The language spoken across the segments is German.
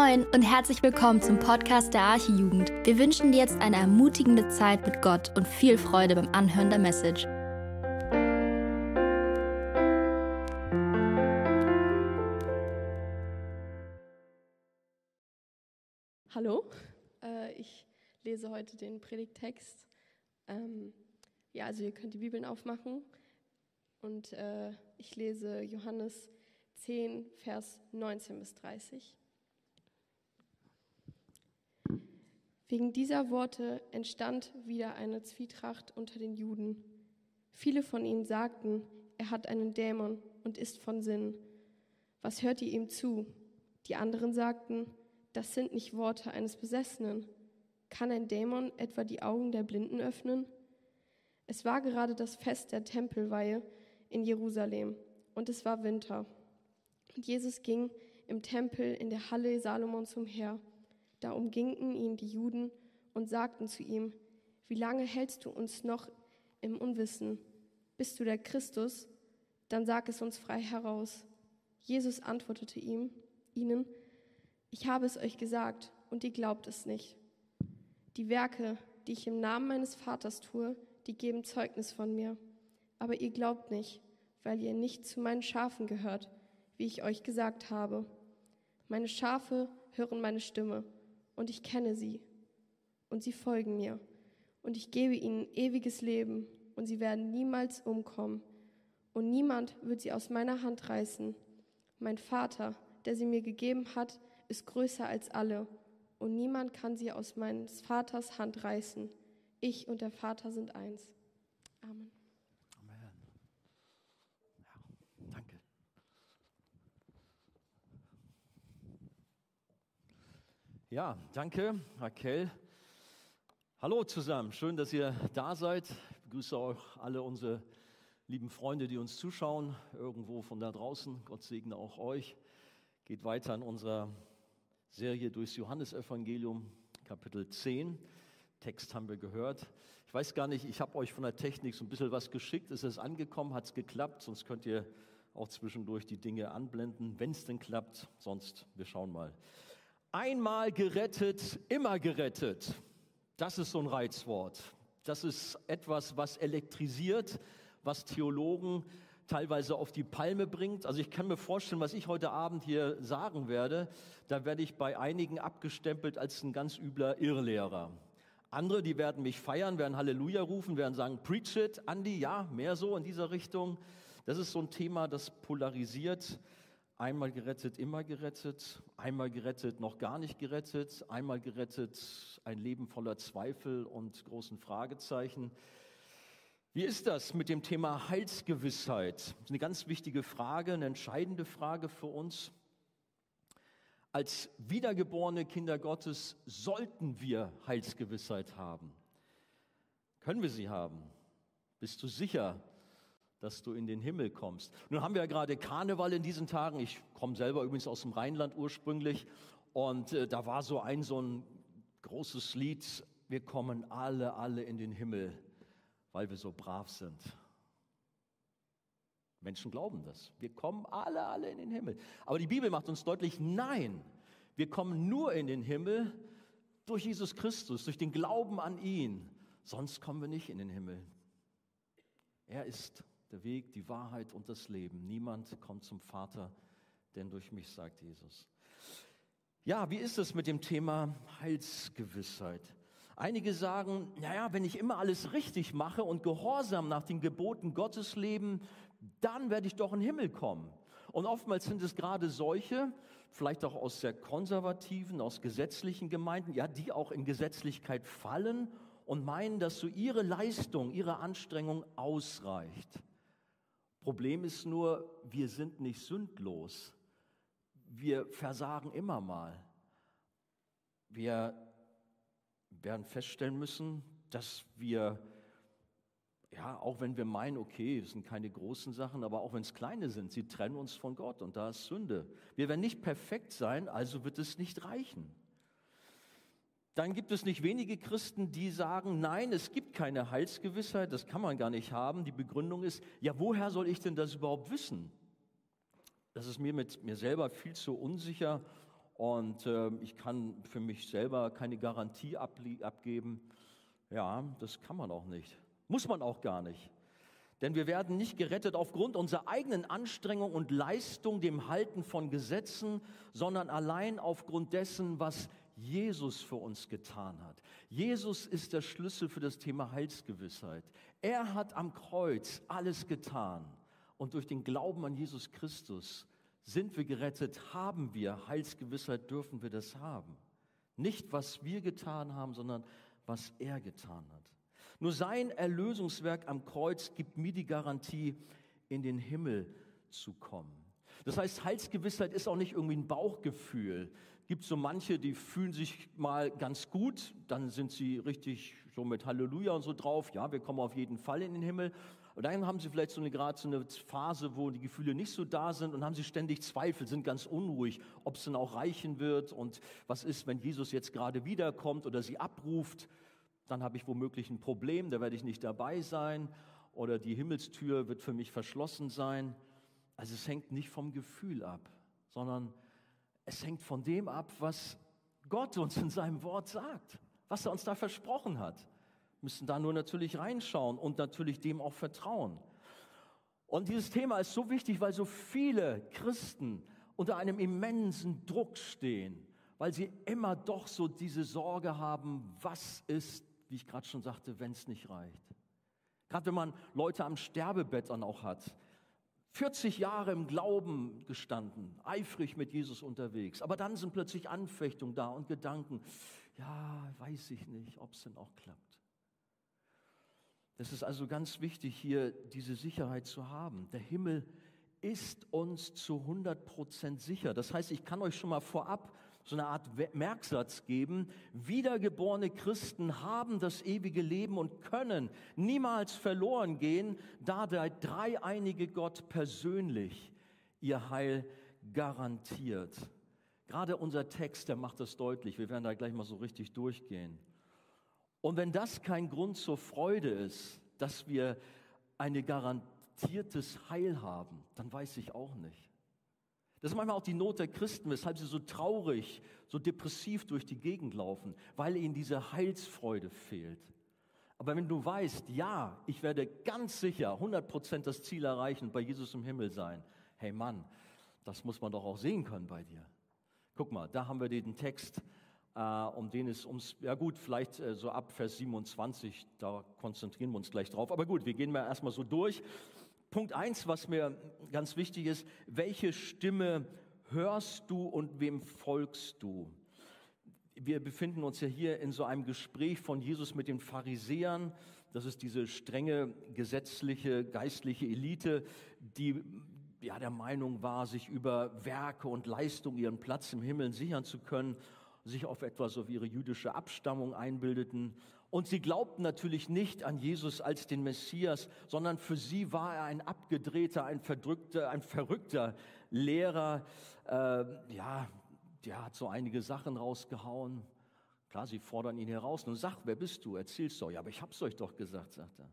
Moin und herzlich willkommen zum Podcast der Archijugend. Wir wünschen dir jetzt eine ermutigende Zeit mit Gott und viel Freude beim Anhören der Message. Hallo, äh, ich lese heute den Predigttext. Ähm, ja, also ihr könnt die Bibeln aufmachen und äh, ich lese Johannes 10, Vers 19 bis 30. Wegen dieser Worte entstand wieder eine Zwietracht unter den Juden. Viele von ihnen sagten, er hat einen Dämon und ist von Sinn. Was hört ihr ihm zu? Die anderen sagten, das sind nicht Worte eines Besessenen. Kann ein Dämon etwa die Augen der Blinden öffnen? Es war gerade das Fest der Tempelweihe in Jerusalem und es war Winter. Und Jesus ging im Tempel in der Halle Salomons umher. Da umgingen ihn die Juden und sagten zu ihm, wie lange hältst du uns noch im Unwissen? Bist du der Christus? Dann sag es uns frei heraus. Jesus antwortete ihm, ihnen, ich habe es euch gesagt und ihr glaubt es nicht. Die Werke, die ich im Namen meines Vaters tue, die geben Zeugnis von mir. Aber ihr glaubt nicht, weil ihr nicht zu meinen Schafen gehört, wie ich euch gesagt habe. Meine Schafe hören meine Stimme und ich kenne sie und sie folgen mir und ich gebe ihnen ewiges Leben und sie werden niemals umkommen und niemand wird sie aus meiner Hand reißen. Mein Vater, der sie mir gegeben hat, ist größer als alle und niemand kann sie aus meines Vaters Hand reißen. Ich und der Vater sind eins. Amen. Amen. Ja, danke. Ja, danke, Raquel. Hallo zusammen, schön, dass ihr da seid. Ich begrüße auch alle unsere lieben Freunde, die uns zuschauen, irgendwo von da draußen. Gott segne auch euch. Geht weiter in unserer Serie durchs Johannesevangelium, Kapitel 10. Text haben wir gehört. Ich weiß gar nicht, ich habe euch von der Technik so ein bisschen was geschickt. Ist es angekommen? Hat es geklappt? Sonst könnt ihr auch zwischendurch die Dinge anblenden, wenn es denn klappt. Sonst, wir schauen mal. Einmal gerettet, immer gerettet. Das ist so ein Reizwort. Das ist etwas, was elektrisiert, was Theologen teilweise auf die Palme bringt. Also ich kann mir vorstellen, was ich heute Abend hier sagen werde, da werde ich bei einigen abgestempelt als ein ganz übler Irrlehrer. Andere, die werden mich feiern, werden Halleluja rufen, werden sagen, preach it, Andi, ja, mehr so in dieser Richtung. Das ist so ein Thema, das polarisiert. Einmal gerettet, immer gerettet, einmal gerettet, noch gar nicht gerettet, einmal gerettet, ein Leben voller Zweifel und großen Fragezeichen. Wie ist das mit dem Thema Heilsgewissheit? Eine ganz wichtige Frage, eine entscheidende Frage für uns. Als wiedergeborene Kinder Gottes sollten wir Heilsgewissheit haben. Können wir sie haben? Bist du sicher, dass du in den Himmel kommst. Nun haben wir ja gerade Karneval in diesen Tagen. Ich komme selber übrigens aus dem Rheinland ursprünglich. Und äh, da war so ein, so ein großes Lied. Wir kommen alle, alle in den Himmel, weil wir so brav sind. Menschen glauben das. Wir kommen alle, alle in den Himmel. Aber die Bibel macht uns deutlich, nein, wir kommen nur in den Himmel durch Jesus Christus, durch den Glauben an ihn. Sonst kommen wir nicht in den Himmel. Er ist der Weg, die Wahrheit und das Leben. Niemand kommt zum Vater, denn durch mich, sagt Jesus. Ja, wie ist es mit dem Thema Heilsgewissheit? Einige sagen, naja, wenn ich immer alles richtig mache und gehorsam nach den Geboten Gottes leben, dann werde ich doch in den Himmel kommen. Und oftmals sind es gerade solche, vielleicht auch aus sehr konservativen, aus gesetzlichen Gemeinden, ja, die auch in Gesetzlichkeit fallen und meinen, dass so ihre Leistung, ihre Anstrengung ausreicht. Problem ist nur, wir sind nicht sündlos. Wir versagen immer mal. Wir werden feststellen müssen, dass wir, ja, auch wenn wir meinen, okay, es sind keine großen Sachen, aber auch wenn es kleine sind, sie trennen uns von Gott und da ist Sünde. Wir werden nicht perfekt sein, also wird es nicht reichen. Dann gibt es nicht wenige Christen, die sagen, nein, es gibt keine Heilsgewissheit, das kann man gar nicht haben. Die Begründung ist, ja, woher soll ich denn das überhaupt wissen? Das ist mir mit mir selber viel zu unsicher Und äh, ich kann für mich selber keine Garantie abgeben. Ja, das kann man auch nicht. Muss man auch gar nicht. Denn wir werden nicht gerettet aufgrund unserer eigenen Anstrengung und Leistung, dem Halten von Gesetzen, sondern allein aufgrund dessen, was Jesus für uns getan hat. Jesus ist der Schlüssel für das Thema Heilsgewissheit. Er hat am Kreuz alles getan. Und durch den Glauben an Jesus Christus sind wir gerettet, haben wir Heilsgewissheit, dürfen wir das haben. Nicht, was wir getan haben, sondern was er getan hat. Nur sein Erlösungswerk am Kreuz gibt mir die Garantie, in den Himmel zu kommen. Das heißt, Heilsgewissheit ist auch nicht irgendwie ein Bauchgefühl. Gibt so manche, die fühlen sich mal ganz gut, dann sind sie richtig so mit Halleluja und so drauf. Ja, wir kommen auf jeden Fall in den Himmel. Und dann haben sie vielleicht so eine gerade so eine Phase, wo die Gefühle nicht so da sind und haben sie ständig Zweifel, sind ganz unruhig, ob es dann auch reichen wird und was ist, wenn Jesus jetzt gerade wiederkommt oder sie abruft dann habe ich womöglich ein Problem, da werde ich nicht dabei sein oder die Himmelstür wird für mich verschlossen sein. Also es hängt nicht vom Gefühl ab, sondern es hängt von dem ab, was Gott uns in seinem Wort sagt, was er uns da versprochen hat. Wir müssen da nur natürlich reinschauen und natürlich dem auch vertrauen. Und dieses Thema ist so wichtig, weil so viele Christen unter einem immensen Druck stehen, weil sie immer doch so diese Sorge haben, was ist, wie ich gerade schon sagte, wenn es nicht reicht. Gerade wenn man Leute am Sterbebett dann auch hat. 40 Jahre im Glauben gestanden, eifrig mit Jesus unterwegs. Aber dann sind plötzlich Anfechtungen da und Gedanken, ja, weiß ich nicht, ob es denn auch klappt. Es ist also ganz wichtig, hier diese Sicherheit zu haben. Der Himmel ist uns zu 100 Prozent sicher. Das heißt, ich kann euch schon mal vorab so eine Art Merksatz geben. Wiedergeborene Christen haben das ewige Leben und können niemals verloren gehen, da der dreieinige Gott persönlich ihr Heil garantiert. Gerade unser Text, der macht das deutlich. Wir werden da gleich mal so richtig durchgehen. Und wenn das kein Grund zur Freude ist, dass wir ein garantiertes Heil haben, dann weiß ich auch nicht. Das ist manchmal auch die Not der Christen, weshalb sie so traurig, so depressiv durch die Gegend laufen, weil ihnen diese Heilsfreude fehlt. Aber wenn du weißt, ja, ich werde ganz sicher 100% das Ziel erreichen bei Jesus im Himmel sein, hey Mann, das muss man doch auch sehen können bei dir. Guck mal, da haben wir den Text, äh, um den es ums, ja gut, vielleicht äh, so ab Vers 27, da konzentrieren wir uns gleich drauf. Aber gut, wir gehen mal erstmal so durch. Punkt eins, was mir ganz wichtig ist, welche Stimme hörst du und wem folgst du? Wir befinden uns ja hier in so einem Gespräch von Jesus mit den Pharisäern. Das ist diese strenge gesetzliche, geistliche Elite, die ja der Meinung war, sich über Werke und Leistung ihren Platz im Himmel sichern zu können, sich auf etwas auf ihre jüdische Abstammung einbildeten und sie glaubten natürlich nicht an Jesus als den Messias, sondern für sie war er ein abgedrehter, ein verdrückter, ein verrückter Lehrer. Äh, ja, der hat so einige Sachen rausgehauen. Klar, sie fordern ihn heraus. Nun sag, wer bist du? Erzähl's doch. Ja, aber ich hab's euch doch gesagt, sagt er.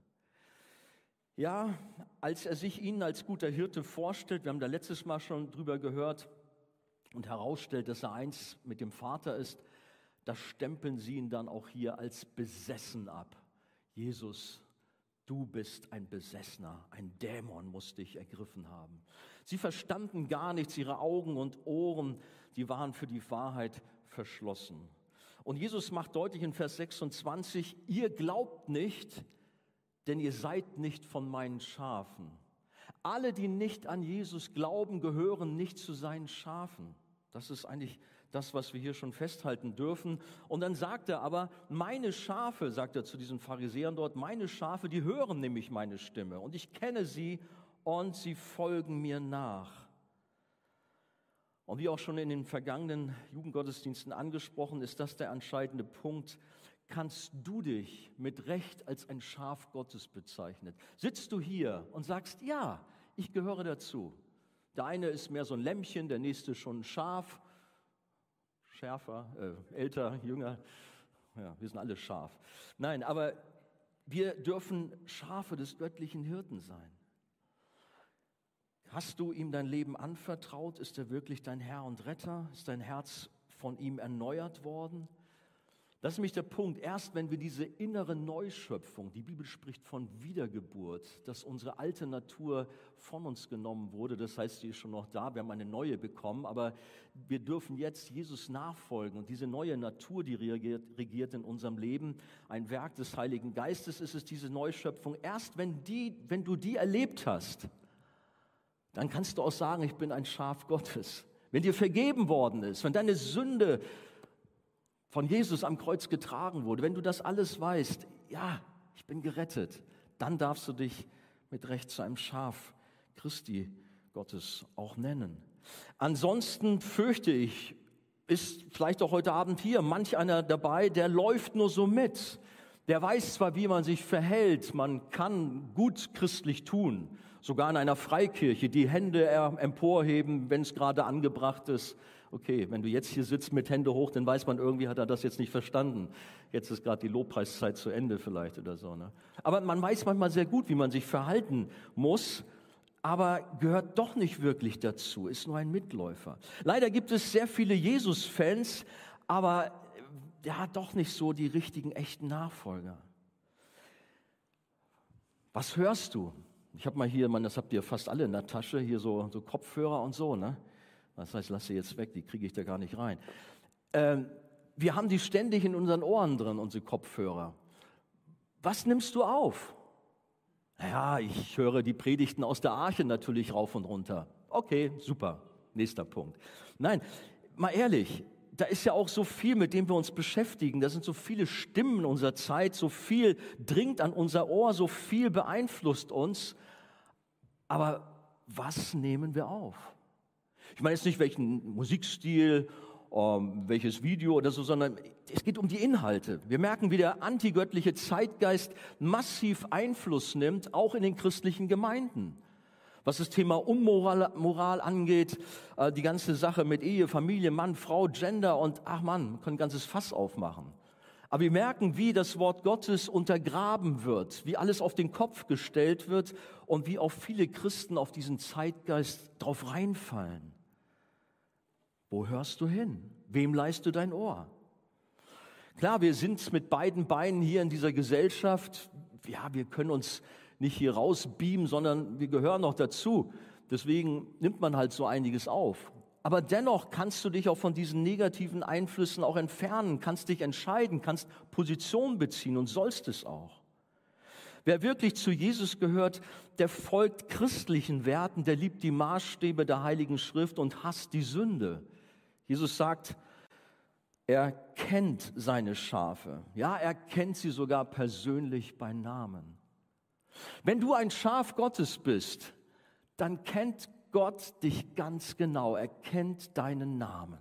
Ja, als er sich ihnen als guter Hirte vorstellt, wir haben da letztes Mal schon drüber gehört, und herausstellt, dass er eins mit dem Vater ist, da stempeln sie ihn dann auch hier als besessen ab. Jesus, du bist ein Besessener, ein Dämon muss dich ergriffen haben. Sie verstanden gar nichts, ihre Augen und Ohren, die waren für die Wahrheit verschlossen. Und Jesus macht deutlich in Vers 26, ihr glaubt nicht, denn ihr seid nicht von meinen Schafen. Alle, die nicht an Jesus glauben, gehören nicht zu seinen Schafen. Das ist eigentlich das, was wir hier schon festhalten dürfen. Und dann sagt er aber, meine Schafe, sagt er zu diesen Pharisäern dort, meine Schafe, die hören nämlich meine Stimme und ich kenne sie und sie folgen mir nach. Und wie auch schon in den vergangenen Jugendgottesdiensten angesprochen, ist das der entscheidende Punkt. Kannst du dich mit Recht als ein Schaf Gottes bezeichnen? Sitzt du hier und sagst, ja, ich gehöre dazu. Der eine ist mehr so ein Lämmchen, der nächste schon ein Schaf schärfer, äh, älter, jünger. Ja, wir sind alle scharf. Nein, aber wir dürfen Schafe des göttlichen Hirten sein. Hast du ihm dein Leben anvertraut? Ist er wirklich dein Herr und Retter? Ist dein Herz von ihm erneuert worden. Das ist nämlich der Punkt. Erst wenn wir diese innere Neuschöpfung, die Bibel spricht von Wiedergeburt, dass unsere alte Natur von uns genommen wurde, das heißt, sie ist schon noch da, wir haben eine neue bekommen, aber wir dürfen jetzt Jesus nachfolgen und diese neue Natur, die regiert, regiert in unserem Leben, ein Werk des Heiligen Geistes ist es, diese Neuschöpfung. Erst wenn, die, wenn du die erlebt hast, dann kannst du auch sagen, ich bin ein Schaf Gottes. Wenn dir vergeben worden ist, wenn deine Sünde von Jesus am Kreuz getragen wurde, wenn du das alles weißt, ja, ich bin gerettet, dann darfst du dich mit Recht zu einem Schaf Christi Gottes auch nennen. Ansonsten fürchte ich, ist vielleicht auch heute Abend hier manch einer dabei, der läuft nur so mit. Der weiß zwar, wie man sich verhält, man kann gut christlich tun, sogar in einer Freikirche die Hände emporheben, wenn es gerade angebracht ist okay, wenn du jetzt hier sitzt mit Hände hoch, dann weiß man, irgendwie hat er das jetzt nicht verstanden. Jetzt ist gerade die Lobpreiszeit zu Ende vielleicht oder so. Ne? Aber man weiß manchmal sehr gut, wie man sich verhalten muss, aber gehört doch nicht wirklich dazu, ist nur ein Mitläufer. Leider gibt es sehr viele Jesus-Fans, aber ja, doch nicht so die richtigen, echten Nachfolger. Was hörst du? Ich habe mal hier, man, das habt ihr fast alle in der Tasche, hier so, so Kopfhörer und so, ne? Das heißt, lass sie jetzt weg, die kriege ich da gar nicht rein. Ähm, wir haben die ständig in unseren Ohren drin, unsere Kopfhörer. Was nimmst du auf? Naja, ich höre die Predigten aus der Arche natürlich rauf und runter. Okay, super. Nächster Punkt. Nein, mal ehrlich, da ist ja auch so viel, mit dem wir uns beschäftigen. Da sind so viele Stimmen unserer Zeit, so viel dringt an unser Ohr, so viel beeinflusst uns. Aber was nehmen wir auf? Ich meine jetzt nicht welchen Musikstil, ähm, welches Video oder so, sondern es geht um die Inhalte. Wir merken, wie der antigöttliche Zeitgeist massiv Einfluss nimmt, auch in den christlichen Gemeinden. Was das Thema Unmoral Moral angeht, äh, die ganze Sache mit Ehe, Familie, Mann, Frau, Gender und ach Mann, man kann ein ganzes Fass aufmachen. Aber wir merken, wie das Wort Gottes untergraben wird, wie alles auf den Kopf gestellt wird und wie auch viele Christen auf diesen Zeitgeist drauf reinfallen. Wo hörst du hin? Wem leist du dein Ohr? Klar, wir sind mit beiden Beinen hier in dieser Gesellschaft. Ja, wir können uns nicht hier rausbeamen, sondern wir gehören noch dazu. Deswegen nimmt man halt so einiges auf. Aber dennoch kannst du dich auch von diesen negativen Einflüssen auch entfernen, kannst dich entscheiden, kannst Position beziehen und sollst es auch. Wer wirklich zu Jesus gehört, der folgt christlichen Werten, der liebt die Maßstäbe der Heiligen Schrift und hasst die Sünde. Jesus sagt, er kennt seine Schafe. Ja, er kennt sie sogar persönlich bei Namen. Wenn du ein Schaf Gottes bist, dann kennt Gott dich ganz genau. Er kennt deinen Namen.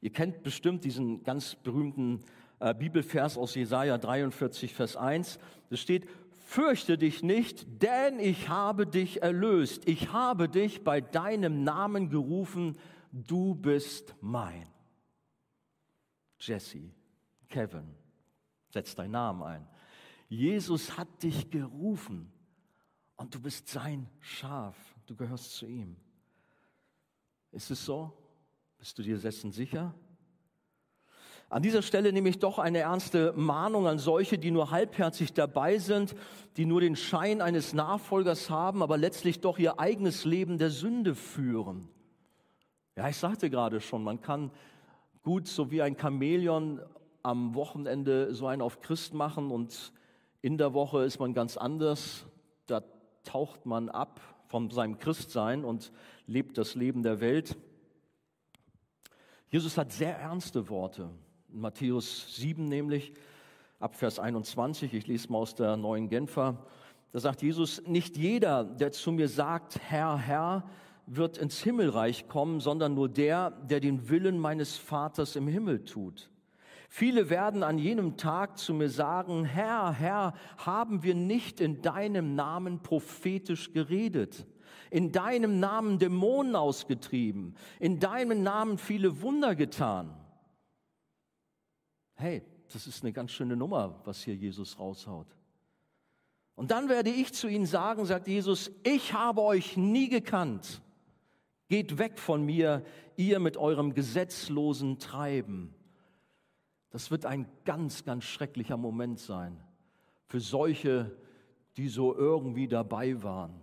Ihr kennt bestimmt diesen ganz berühmten äh, Bibelvers aus Jesaja 43, Vers 1. Es steht, fürchte dich nicht, denn ich habe dich erlöst. Ich habe dich bei deinem Namen gerufen du bist mein. Jesse, Kevin, setz deinen Namen ein. Jesus hat dich gerufen und du bist sein Schaf, du gehörst zu ihm. Ist es so? Bist du dir dessen sicher? An dieser Stelle nehme ich doch eine ernste Mahnung an solche, die nur halbherzig dabei sind, die nur den Schein eines Nachfolgers haben, aber letztlich doch ihr eigenes Leben der Sünde führen. Ja, ich sagte gerade schon, man kann gut so wie ein Chamäleon am Wochenende so einen auf Christ machen und in der Woche ist man ganz anders. Da taucht man ab von seinem Christsein und lebt das Leben der Welt. Jesus hat sehr ernste Worte. In Matthäus 7 nämlich, ab Vers 21, ich lese mal aus der neuen Genfer, da sagt Jesus, nicht jeder, der zu mir sagt, Herr, Herr, wird ins Himmelreich kommen, sondern nur der, der den Willen meines Vaters im Himmel tut. Viele werden an jenem Tag zu mir sagen, Herr, Herr, haben wir nicht in deinem Namen prophetisch geredet, in deinem Namen Dämonen ausgetrieben, in deinem Namen viele Wunder getan? Hey, das ist eine ganz schöne Nummer, was hier Jesus raushaut. Und dann werde ich zu ihnen sagen, sagt Jesus, ich habe euch nie gekannt Geht weg von mir, ihr mit eurem gesetzlosen Treiben. Das wird ein ganz, ganz schrecklicher Moment sein für solche, die so irgendwie dabei waren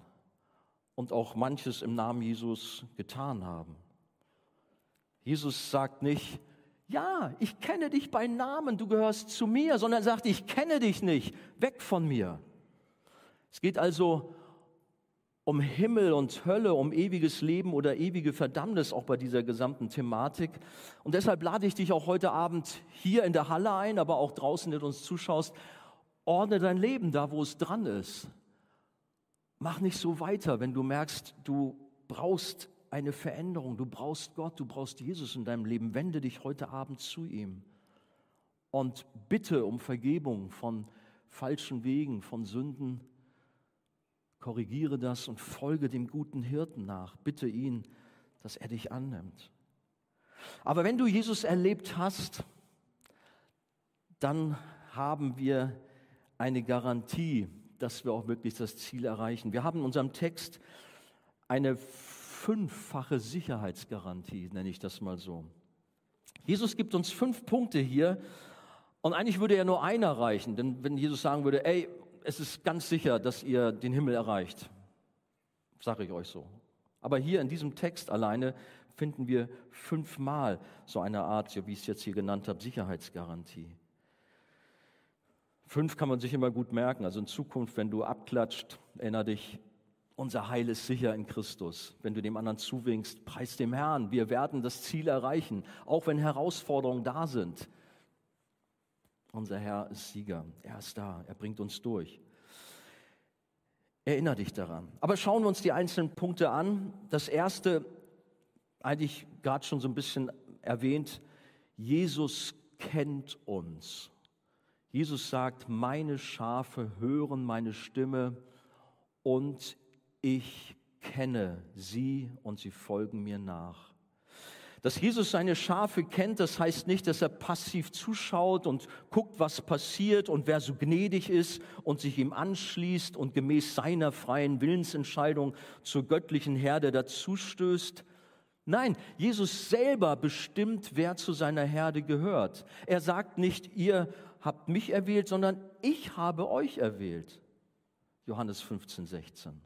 und auch manches im Namen Jesus getan haben. Jesus sagt nicht, ja, ich kenne dich bei Namen, du gehörst zu mir, sondern er sagt, ich kenne dich nicht, weg von mir. Es geht also um Himmel und Hölle, um ewiges Leben oder ewige Verdammnis auch bei dieser gesamten Thematik. Und deshalb lade ich dich auch heute Abend hier in der Halle ein, aber auch draußen, der du uns zuschaust, ordne dein Leben da, wo es dran ist. Mach nicht so weiter, wenn du merkst, du brauchst eine Veränderung, du brauchst Gott, du brauchst Jesus in deinem Leben. Wende dich heute Abend zu ihm und bitte um Vergebung von falschen Wegen, von Sünden korrigiere das und folge dem guten Hirten nach. Bitte ihn, dass er dich annimmt. Aber wenn du Jesus erlebt hast, dann haben wir eine Garantie, dass wir auch wirklich das Ziel erreichen. Wir haben in unserem Text eine fünffache Sicherheitsgarantie, nenne ich das mal so. Jesus gibt uns fünf Punkte hier und eigentlich würde ja nur einer reichen, denn wenn Jesus sagen würde, ey, es ist ganz sicher, dass ihr den Himmel erreicht. Sage ich euch so. Aber hier in diesem Text alleine finden wir fünfmal so eine Art, wie ich es jetzt hier genannt habe, Sicherheitsgarantie. Fünf kann man sich immer gut merken. Also in Zukunft, wenn du abklatscht, erinnere dich, unser Heil ist sicher in Christus. Wenn du dem anderen zuwinkst, preis dem Herrn. Wir werden das Ziel erreichen, auch wenn Herausforderungen da sind. Unser Herr ist Sieger. Er ist da. Er bringt uns durch. Erinner dich daran. Aber schauen wir uns die einzelnen Punkte an. Das erste, eigentlich gerade schon so ein bisschen erwähnt, Jesus kennt uns. Jesus sagt, meine Schafe hören meine Stimme und ich kenne sie und sie folgen mir nach. Dass Jesus seine Schafe kennt, das heißt nicht, dass er passiv zuschaut und guckt, was passiert und wer so gnädig ist und sich ihm anschließt und gemäß seiner freien Willensentscheidung zur göttlichen Herde dazustößt. Nein, Jesus selber bestimmt, wer zu seiner Herde gehört. Er sagt nicht, ihr habt mich erwählt, sondern ich habe euch erwählt. Johannes 15, 16.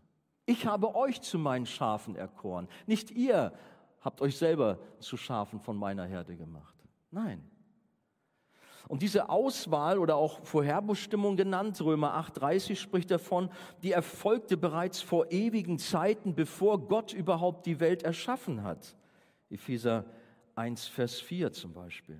Ich habe euch zu meinen Schafen erkoren. Nicht ihr habt euch selber zu Schafen von meiner Herde gemacht. Nein. Und diese Auswahl oder auch Vorherbestimmung genannt, Römer 8:30 spricht davon, die erfolgte bereits vor ewigen Zeiten, bevor Gott überhaupt die Welt erschaffen hat. Epheser 1, Vers 4 zum Beispiel.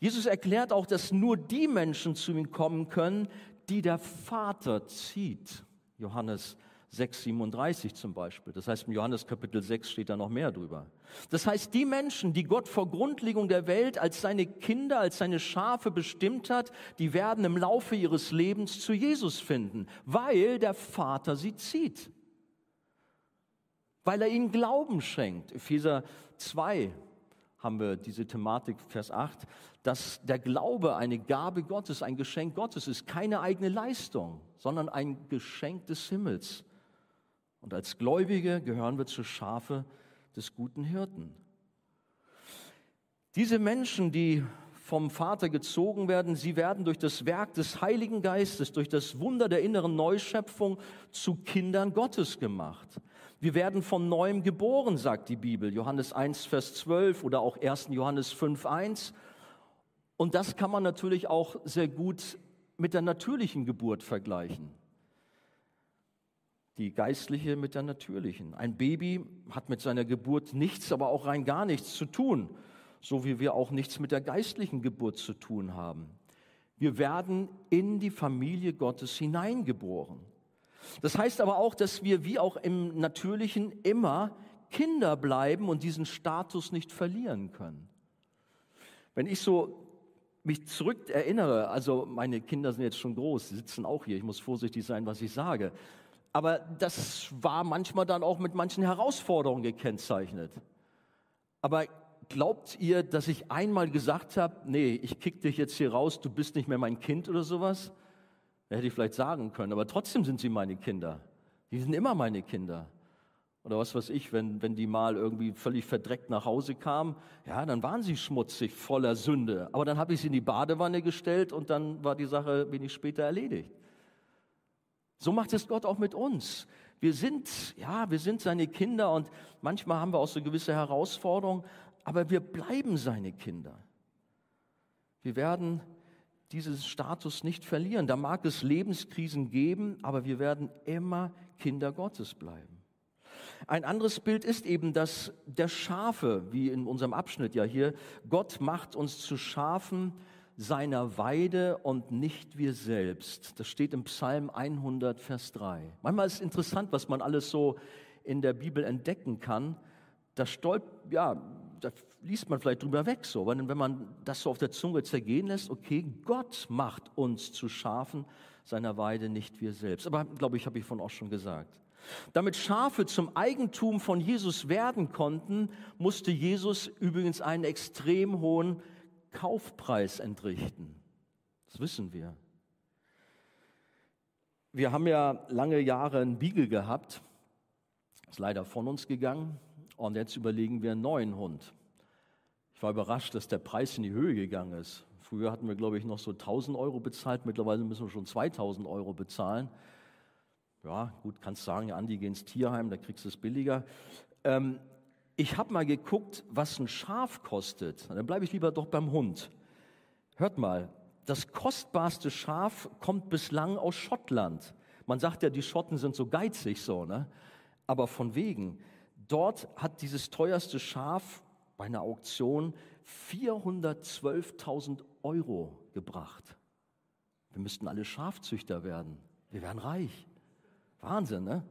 Jesus erklärt auch, dass nur die Menschen zu ihm kommen können, die der Vater zieht. Johannes 6,37 zum Beispiel. Das heißt, im Johannes Kapitel 6 steht da noch mehr drüber. Das heißt, die Menschen, die Gott vor Grundlegung der Welt als seine Kinder, als seine Schafe bestimmt hat, die werden im Laufe ihres Lebens zu Jesus finden, weil der Vater sie zieht. Weil er ihnen Glauben schenkt. Epheser 2 haben wir diese Thematik, Vers 8, dass der Glaube eine Gabe Gottes, ein Geschenk Gottes ist, keine eigene Leistung, sondern ein Geschenk des Himmels. Und als Gläubige gehören wir zur Schafe des guten Hirten. Diese Menschen, die vom Vater gezogen werden, sie werden durch das Werk des Heiligen Geistes, durch das Wunder der inneren Neuschöpfung zu Kindern Gottes gemacht. Wir werden von neuem geboren, sagt die Bibel, Johannes 1, Vers 12 oder auch 1. Johannes 5, 1. Und das kann man natürlich auch sehr gut mit der natürlichen Geburt vergleichen die geistliche mit der natürlichen. Ein Baby hat mit seiner Geburt nichts, aber auch rein gar nichts zu tun, so wie wir auch nichts mit der geistlichen Geburt zu tun haben. Wir werden in die Familie Gottes hineingeboren. Das heißt aber auch, dass wir wie auch im Natürlichen immer Kinder bleiben und diesen Status nicht verlieren können. Wenn ich so mich zurück erinnere, also meine Kinder sind jetzt schon groß, sie sitzen auch hier, ich muss vorsichtig sein, was ich sage. Aber das war manchmal dann auch mit manchen Herausforderungen gekennzeichnet. Aber glaubt ihr, dass ich einmal gesagt habe, nee, ich kick dich jetzt hier raus, du bist nicht mehr mein Kind oder sowas? Da hätte ich vielleicht sagen können, aber trotzdem sind sie meine Kinder. Die sind immer meine Kinder. Oder was weiß ich, wenn, wenn die mal irgendwie völlig verdreckt nach Hause kamen, ja, dann waren sie schmutzig, voller Sünde. Aber dann habe ich sie in die Badewanne gestellt und dann war die Sache wenig später erledigt. So macht es Gott auch mit uns. Wir sind, ja, wir sind seine Kinder und manchmal haben wir auch so gewisse Herausforderungen, aber wir bleiben seine Kinder. Wir werden diesen Status nicht verlieren. Da mag es Lebenskrisen geben, aber wir werden immer Kinder Gottes bleiben. Ein anderes Bild ist eben das der Schafe, wie in unserem Abschnitt ja hier. Gott macht uns zu Schafen seiner Weide und nicht wir selbst. Das steht im Psalm 100, Vers 3. Manchmal ist es interessant, was man alles so in der Bibel entdecken kann. Da stolp, ja, da liest man vielleicht drüber weg so, aber wenn man das so auf der Zunge zergehen lässt, okay, Gott macht uns zu Schafen seiner Weide, nicht wir selbst. Aber glaube ich, habe ich von auch schon gesagt. Damit Schafe zum Eigentum von Jesus werden konnten, musste Jesus übrigens einen extrem hohen Kaufpreis entrichten. Das wissen wir. Wir haben ja lange Jahre einen Beagle gehabt, ist leider von uns gegangen und jetzt überlegen wir einen neuen Hund. Ich war überrascht, dass der Preis in die Höhe gegangen ist. Früher hatten wir, glaube ich, noch so 1000 Euro bezahlt, mittlerweile müssen wir schon 2000 Euro bezahlen ja, gut, kannst sagen, Andi, geh ins Tierheim, da kriegst du es billiger. Ähm, ich habe mal geguckt, was ein Schaf kostet. Dann bleibe ich lieber doch beim Hund. Hört mal, das kostbarste Schaf kommt bislang aus Schottland. Man sagt ja, die Schotten sind so geizig so, ne? Aber von wegen. Dort hat dieses teuerste Schaf bei einer Auktion 412.000 Euro gebracht. Wir müssten alle Schafzüchter werden. Wir wären reich. Wahnsinn, ne?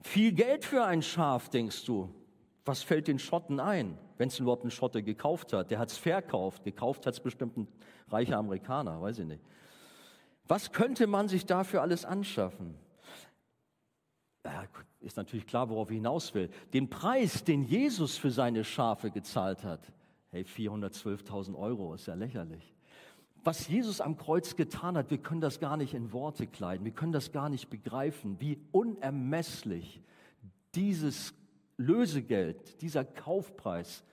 Viel Geld für ein Schaf, denkst du. Was fällt den Schotten ein, wenn es überhaupt ein Schotte gekauft hat? Der hat es verkauft. Gekauft hat es bestimmt ein reicher Amerikaner, weiß ich nicht. Was könnte man sich dafür alles anschaffen? Ist natürlich klar, worauf ich hinaus will. Den Preis, den Jesus für seine Schafe gezahlt hat, hey, 412.000 Euro, ist ja lächerlich was Jesus am Kreuz getan hat, wir können das gar nicht in Worte kleiden, wir können das gar nicht begreifen, wie unermesslich dieses Lösegeld, dieser Kaufpreis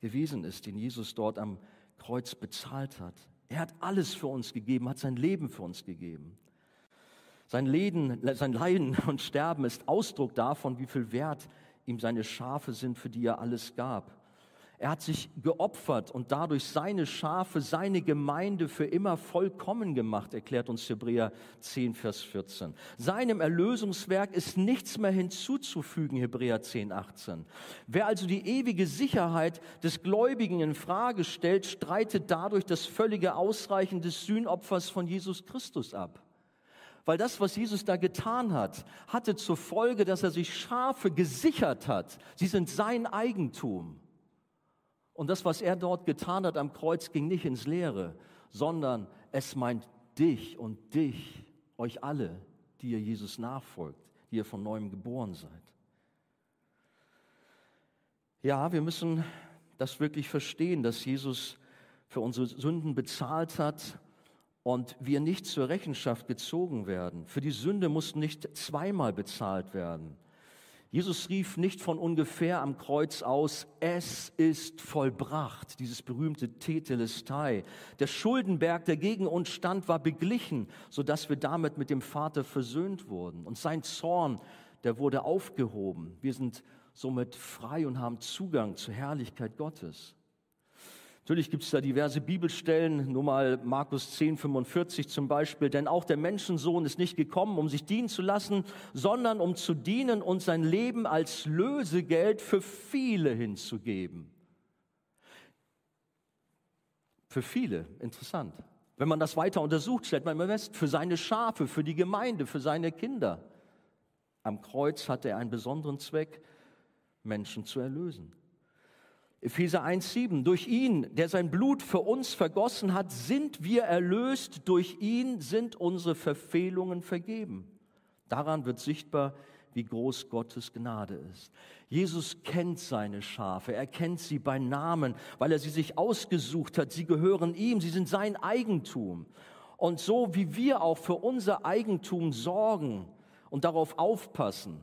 gewesen ist, den Jesus dort am Kreuz bezahlt hat. Er hat alles für uns gegeben, hat sein Leben für uns gegeben. Sein, Leben, sein Leiden und Sterben ist Ausdruck davon, wie viel Wert ihm seine Schafe sind, für die er alles gab. Er hat sich geopfert und dadurch seine Schafe, seine Gemeinde für immer vollkommen gemacht, erklärt uns Hebräer 10, Vers 14. Seinem Erlösungswerk ist nichts mehr hinzuzufügen, Hebräer 10, 18. Wer also die ewige Sicherheit des Gläubigen in Frage stellt, streitet dadurch das völlige Ausreichen des Sühnopfers von Jesus Christus ab. Weil das, was Jesus da getan hat, hatte zur Folge, dass er sich Schafe gesichert hat. Sie sind sein Eigentum. Und das, was er dort getan hat am Kreuz, ging nicht ins Leere, sondern es meint dich und dich, euch alle, die ihr Jesus nachfolgt, die ihr von neuem geboren seid. Ja, wir müssen das wirklich verstehen, dass Jesus für unsere Sünden bezahlt hat und wir nicht zur Rechenschaft gezogen werden. Für die Sünde muss nicht zweimal bezahlt werden. Jesus rief nicht von ungefähr am Kreuz aus, es ist vollbracht, dieses berühmte Tetelestai. Der Schuldenberg, der gegen uns stand, war beglichen, sodass wir damit mit dem Vater versöhnt wurden. Und sein Zorn, der wurde aufgehoben. Wir sind somit frei und haben Zugang zur Herrlichkeit Gottes. Natürlich gibt es da diverse Bibelstellen, nur mal Markus 10, 45 zum Beispiel, denn auch der Menschensohn ist nicht gekommen, um sich dienen zu lassen, sondern um zu dienen und sein Leben als Lösegeld für viele hinzugeben. Für viele, interessant. Wenn man das weiter untersucht, stellt man fest, für seine Schafe, für die Gemeinde, für seine Kinder. Am Kreuz hatte er einen besonderen Zweck, Menschen zu erlösen. Epheser 1,7. Durch ihn, der sein Blut für uns vergossen hat, sind wir erlöst. Durch ihn sind unsere Verfehlungen vergeben. Daran wird sichtbar, wie groß Gottes Gnade ist. Jesus kennt seine Schafe, er kennt sie bei Namen, weil er sie sich ausgesucht hat. Sie gehören ihm, sie sind sein Eigentum. Und so wie wir auch für unser Eigentum sorgen und darauf aufpassen,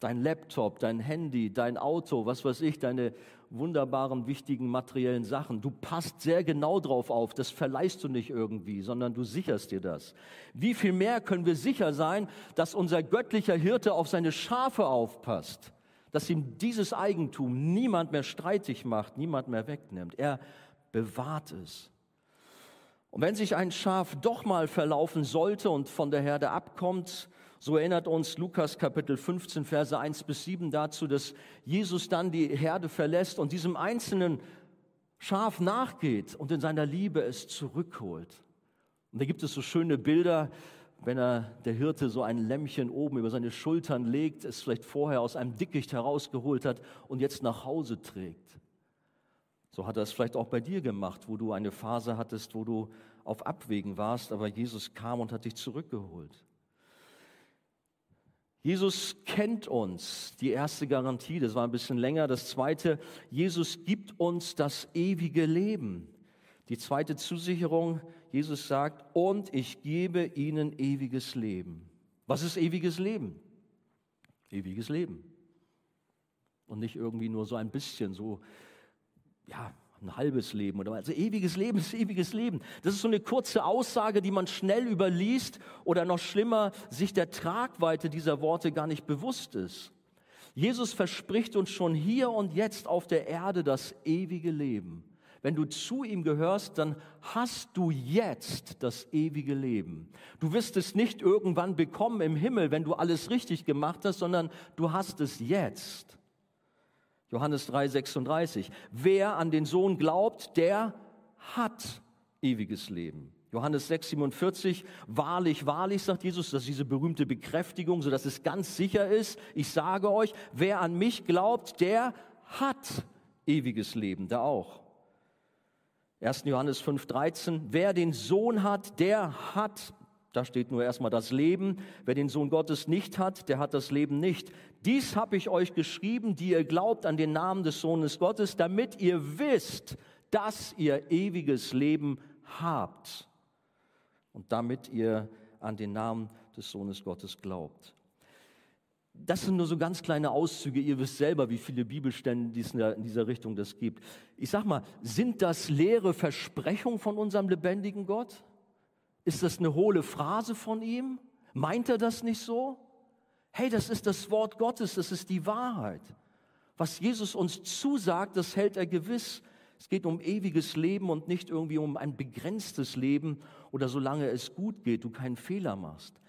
dein Laptop, dein Handy, dein Auto, was weiß ich, deine wunderbaren, wichtigen materiellen Sachen. Du passt sehr genau drauf auf. Das verleihst du nicht irgendwie, sondern du sicherst dir das. Wie viel mehr können wir sicher sein, dass unser göttlicher Hirte auf seine Schafe aufpasst? Dass ihm dieses Eigentum niemand mehr streitig macht, niemand mehr wegnimmt. Er bewahrt es. Und wenn sich ein Schaf doch mal verlaufen sollte und von der Herde abkommt, so erinnert uns Lukas Kapitel 15, Verse 1 bis 7 dazu, dass Jesus dann die Herde verlässt und diesem einzelnen Schaf nachgeht und in seiner Liebe es zurückholt. Und da gibt es so schöne Bilder, wenn er, der Hirte, so ein Lämmchen oben über seine Schultern legt, es vielleicht vorher aus einem Dickicht herausgeholt hat und jetzt nach Hause trägt. So hat er es vielleicht auch bei dir gemacht, wo du eine Phase hattest, wo du auf Abwägen warst, aber Jesus kam und hat dich zurückgeholt. Jesus kennt uns, die erste Garantie, das war ein bisschen länger. Das zweite, Jesus gibt uns das ewige Leben. Die zweite Zusicherung, Jesus sagt, und ich gebe ihnen ewiges Leben. Was ist ewiges Leben? Ewiges Leben. Und nicht irgendwie nur so ein bisschen, so, ja, ein halbes Leben oder also ewiges Leben ist ewiges Leben. Das ist so eine kurze Aussage, die man schnell überliest oder noch schlimmer sich der Tragweite dieser Worte gar nicht bewusst ist. Jesus verspricht uns schon hier und jetzt auf der Erde das ewige Leben. Wenn du zu ihm gehörst, dann hast du jetzt das ewige Leben. Du wirst es nicht irgendwann bekommen im Himmel, wenn du alles richtig gemacht hast, sondern du hast es jetzt. Johannes 3, 36. Wer an den Sohn glaubt, der hat ewiges Leben. Johannes 6, 47. Wahrlich, wahrlich, sagt Jesus, das ist diese berühmte Bekräftigung, sodass es ganz sicher ist. Ich sage euch, wer an mich glaubt, der hat ewiges Leben, da auch. 1. Johannes 5, 13. Wer den Sohn hat, der hat da steht nur erstmal das Leben. Wer den Sohn Gottes nicht hat, der hat das Leben nicht. Dies habe ich euch geschrieben, die ihr glaubt an den Namen des Sohnes Gottes, damit ihr wisst, dass ihr ewiges Leben habt. Und damit ihr an den Namen des Sohnes Gottes glaubt. Das sind nur so ganz kleine Auszüge. Ihr wisst selber, wie viele Bibelstände in dieser Richtung das gibt. Ich sag mal, sind das leere Versprechungen von unserem lebendigen Gott? Ist das eine hohle Phrase von ihm? Meint er das nicht so? Hey, das ist das Wort Gottes, das ist die Wahrheit. Was Jesus uns zusagt, das hält er gewiss. Es geht um ewiges Leben und nicht irgendwie um ein begrenztes Leben oder solange es gut geht, du keinen Fehler machst.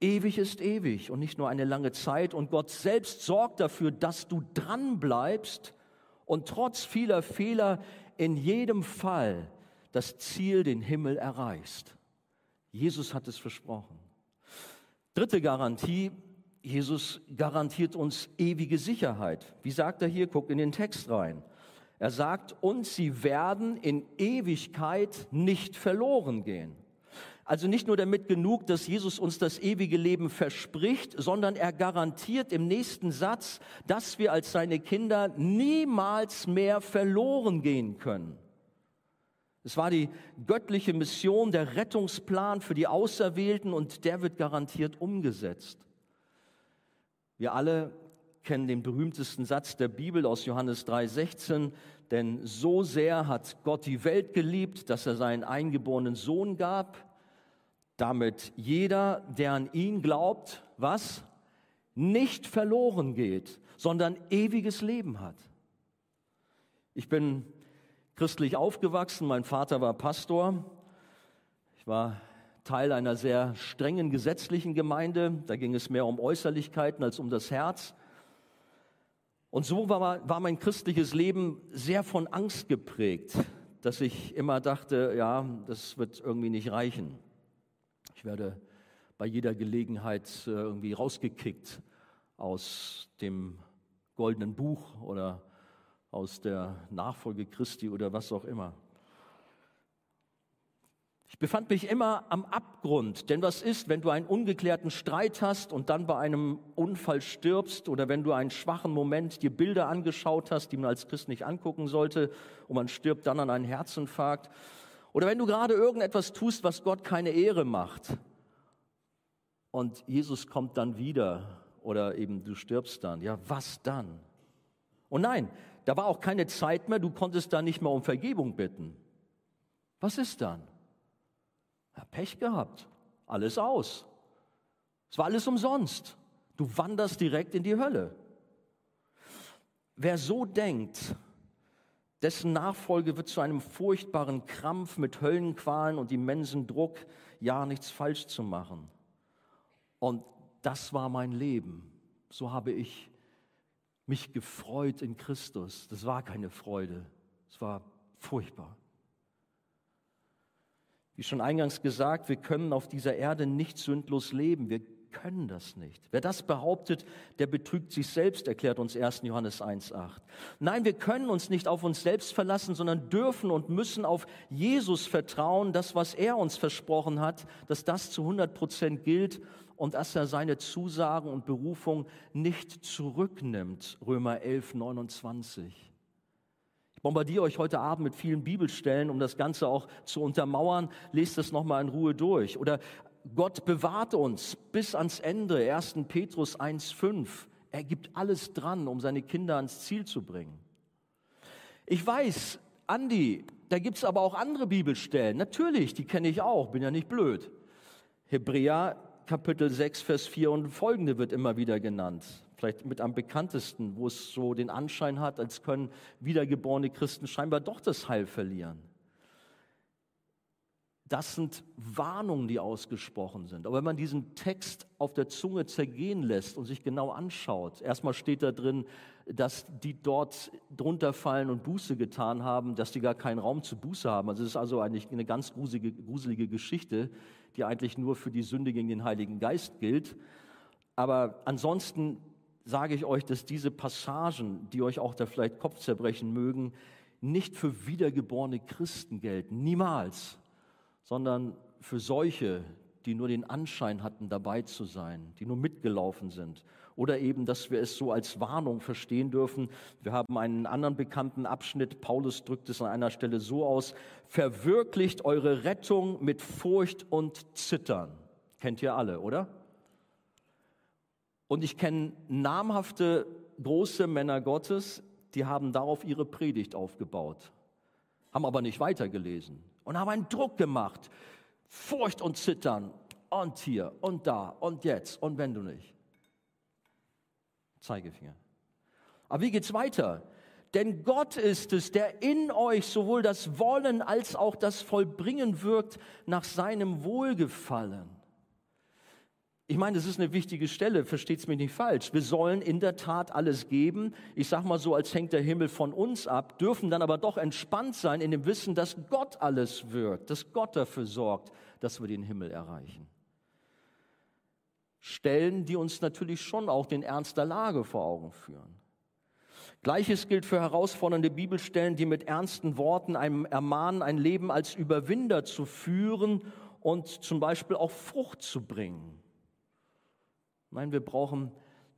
Ewig ist ewig und nicht nur eine lange Zeit und Gott selbst sorgt dafür, dass du dran bleibst und trotz vieler Fehler in jedem Fall das Ziel, den Himmel erreichst. Jesus hat es versprochen. Dritte Garantie, Jesus garantiert uns ewige Sicherheit. Wie sagt er hier? Guck in den Text rein. Er sagt, und sie werden in Ewigkeit nicht verloren gehen. Also nicht nur damit genug, dass Jesus uns das ewige Leben verspricht, sondern er garantiert im nächsten Satz, dass wir als seine Kinder niemals mehr verloren gehen können. Es war die göttliche Mission, der Rettungsplan für die Auserwählten und der wird garantiert umgesetzt. Wir alle kennen den berühmtesten Satz der Bibel aus Johannes 3:16, denn so sehr hat Gott die Welt geliebt, dass er seinen eingeborenen Sohn gab, damit jeder, der an ihn glaubt, was nicht verloren geht, sondern ewiges Leben hat. Ich bin christlich aufgewachsen. Mein Vater war Pastor. Ich war Teil einer sehr strengen gesetzlichen Gemeinde. Da ging es mehr um Äußerlichkeiten als um das Herz. Und so war, war mein christliches Leben sehr von Angst geprägt, dass ich immer dachte, ja, das wird irgendwie nicht reichen. Ich werde bei jeder Gelegenheit äh, irgendwie rausgekickt aus dem goldenen Buch oder aus der Nachfolge Christi oder was auch immer. Ich befand mich immer am Abgrund, denn was ist, wenn du einen ungeklärten Streit hast und dann bei einem Unfall stirbst oder wenn du einen schwachen Moment dir Bilder angeschaut hast, die man als Christ nicht angucken sollte und man stirbt dann an einem Herzinfarkt oder wenn du gerade irgendetwas tust, was Gott keine Ehre macht und Jesus kommt dann wieder oder eben du stirbst dann. Ja, was dann? Und nein, da war auch keine Zeit mehr, du konntest da nicht mehr um Vergebung bitten. Was ist dann? Ja, Pech gehabt, alles aus. Es war alles umsonst. Du wanderst direkt in die Hölle. Wer so denkt, dessen Nachfolge wird zu einem furchtbaren Krampf mit Höllenqualen und immensen Druck, ja nichts falsch zu machen. Und das war mein Leben. So habe ich mich gefreut in Christus. Das war keine Freude, es war furchtbar. Wie schon eingangs gesagt, wir können auf dieser Erde nicht sündlos leben. Wir können das nicht. Wer das behauptet, der betrügt sich selbst, erklärt uns 1. Johannes 1.8. Nein, wir können uns nicht auf uns selbst verlassen, sondern dürfen und müssen auf Jesus vertrauen, das, was er uns versprochen hat, dass das zu 100 Prozent gilt und dass er seine Zusagen und Berufung nicht zurücknimmt. Römer 11, 29. Ich bombardiere euch heute Abend mit vielen Bibelstellen, um das Ganze auch zu untermauern. Lest das nochmal in Ruhe durch. Oder Gott bewahrt uns bis ans Ende. 1. Petrus 1,5. Er gibt alles dran, um seine Kinder ans Ziel zu bringen. Ich weiß, Andi, da gibt es aber auch andere Bibelstellen. Natürlich, die kenne ich auch, bin ja nicht blöd. Hebräer Kapitel 6, Vers 4 und folgende wird immer wieder genannt. Vielleicht mit am bekanntesten, wo es so den Anschein hat, als können wiedergeborene Christen scheinbar doch das Heil verlieren. Das sind Warnungen, die ausgesprochen sind. Aber wenn man diesen Text auf der Zunge zergehen lässt und sich genau anschaut, erstmal steht da drin, dass die dort drunter fallen und Buße getan haben, dass die gar keinen Raum zu Buße haben. Also es ist also eigentlich eine ganz gruselige, gruselige Geschichte, die eigentlich nur für die Sünde gegen den Heiligen Geist gilt. Aber ansonsten sage ich euch, dass diese Passagen, die euch auch da vielleicht Kopf zerbrechen mögen, nicht für wiedergeborene Christen gelten, niemals, sondern für solche, die nur den Anschein hatten, dabei zu sein, die nur mitgelaufen sind. Oder eben, dass wir es so als Warnung verstehen dürfen. Wir haben einen anderen bekannten Abschnitt, Paulus drückt es an einer Stelle so aus, verwirklicht eure Rettung mit Furcht und Zittern. Kennt ihr alle, oder? Und ich kenne namhafte große Männer Gottes, die haben darauf ihre Predigt aufgebaut, haben aber nicht weitergelesen und haben einen Druck gemacht. Furcht und Zittern und hier und da und jetzt und wenn du nicht. Zeigefinger. Aber wie geht's weiter? Denn Gott ist es, der in euch sowohl das Wollen als auch das Vollbringen wirkt nach seinem Wohlgefallen. Ich meine, das ist eine wichtige Stelle, versteht es mich nicht falsch. Wir sollen in der Tat alles geben. Ich sage mal so, als hängt der Himmel von uns ab, dürfen dann aber doch entspannt sein in dem Wissen, dass Gott alles wirkt, dass Gott dafür sorgt, dass wir den Himmel erreichen. Stellen, die uns natürlich schon auch den Ernst der Lage vor Augen führen. Gleiches gilt für herausfordernde Bibelstellen, die mit ernsten Worten einem ermahnen, ein Leben als Überwinder zu führen und zum Beispiel auch Frucht zu bringen. Nein, wir brauchen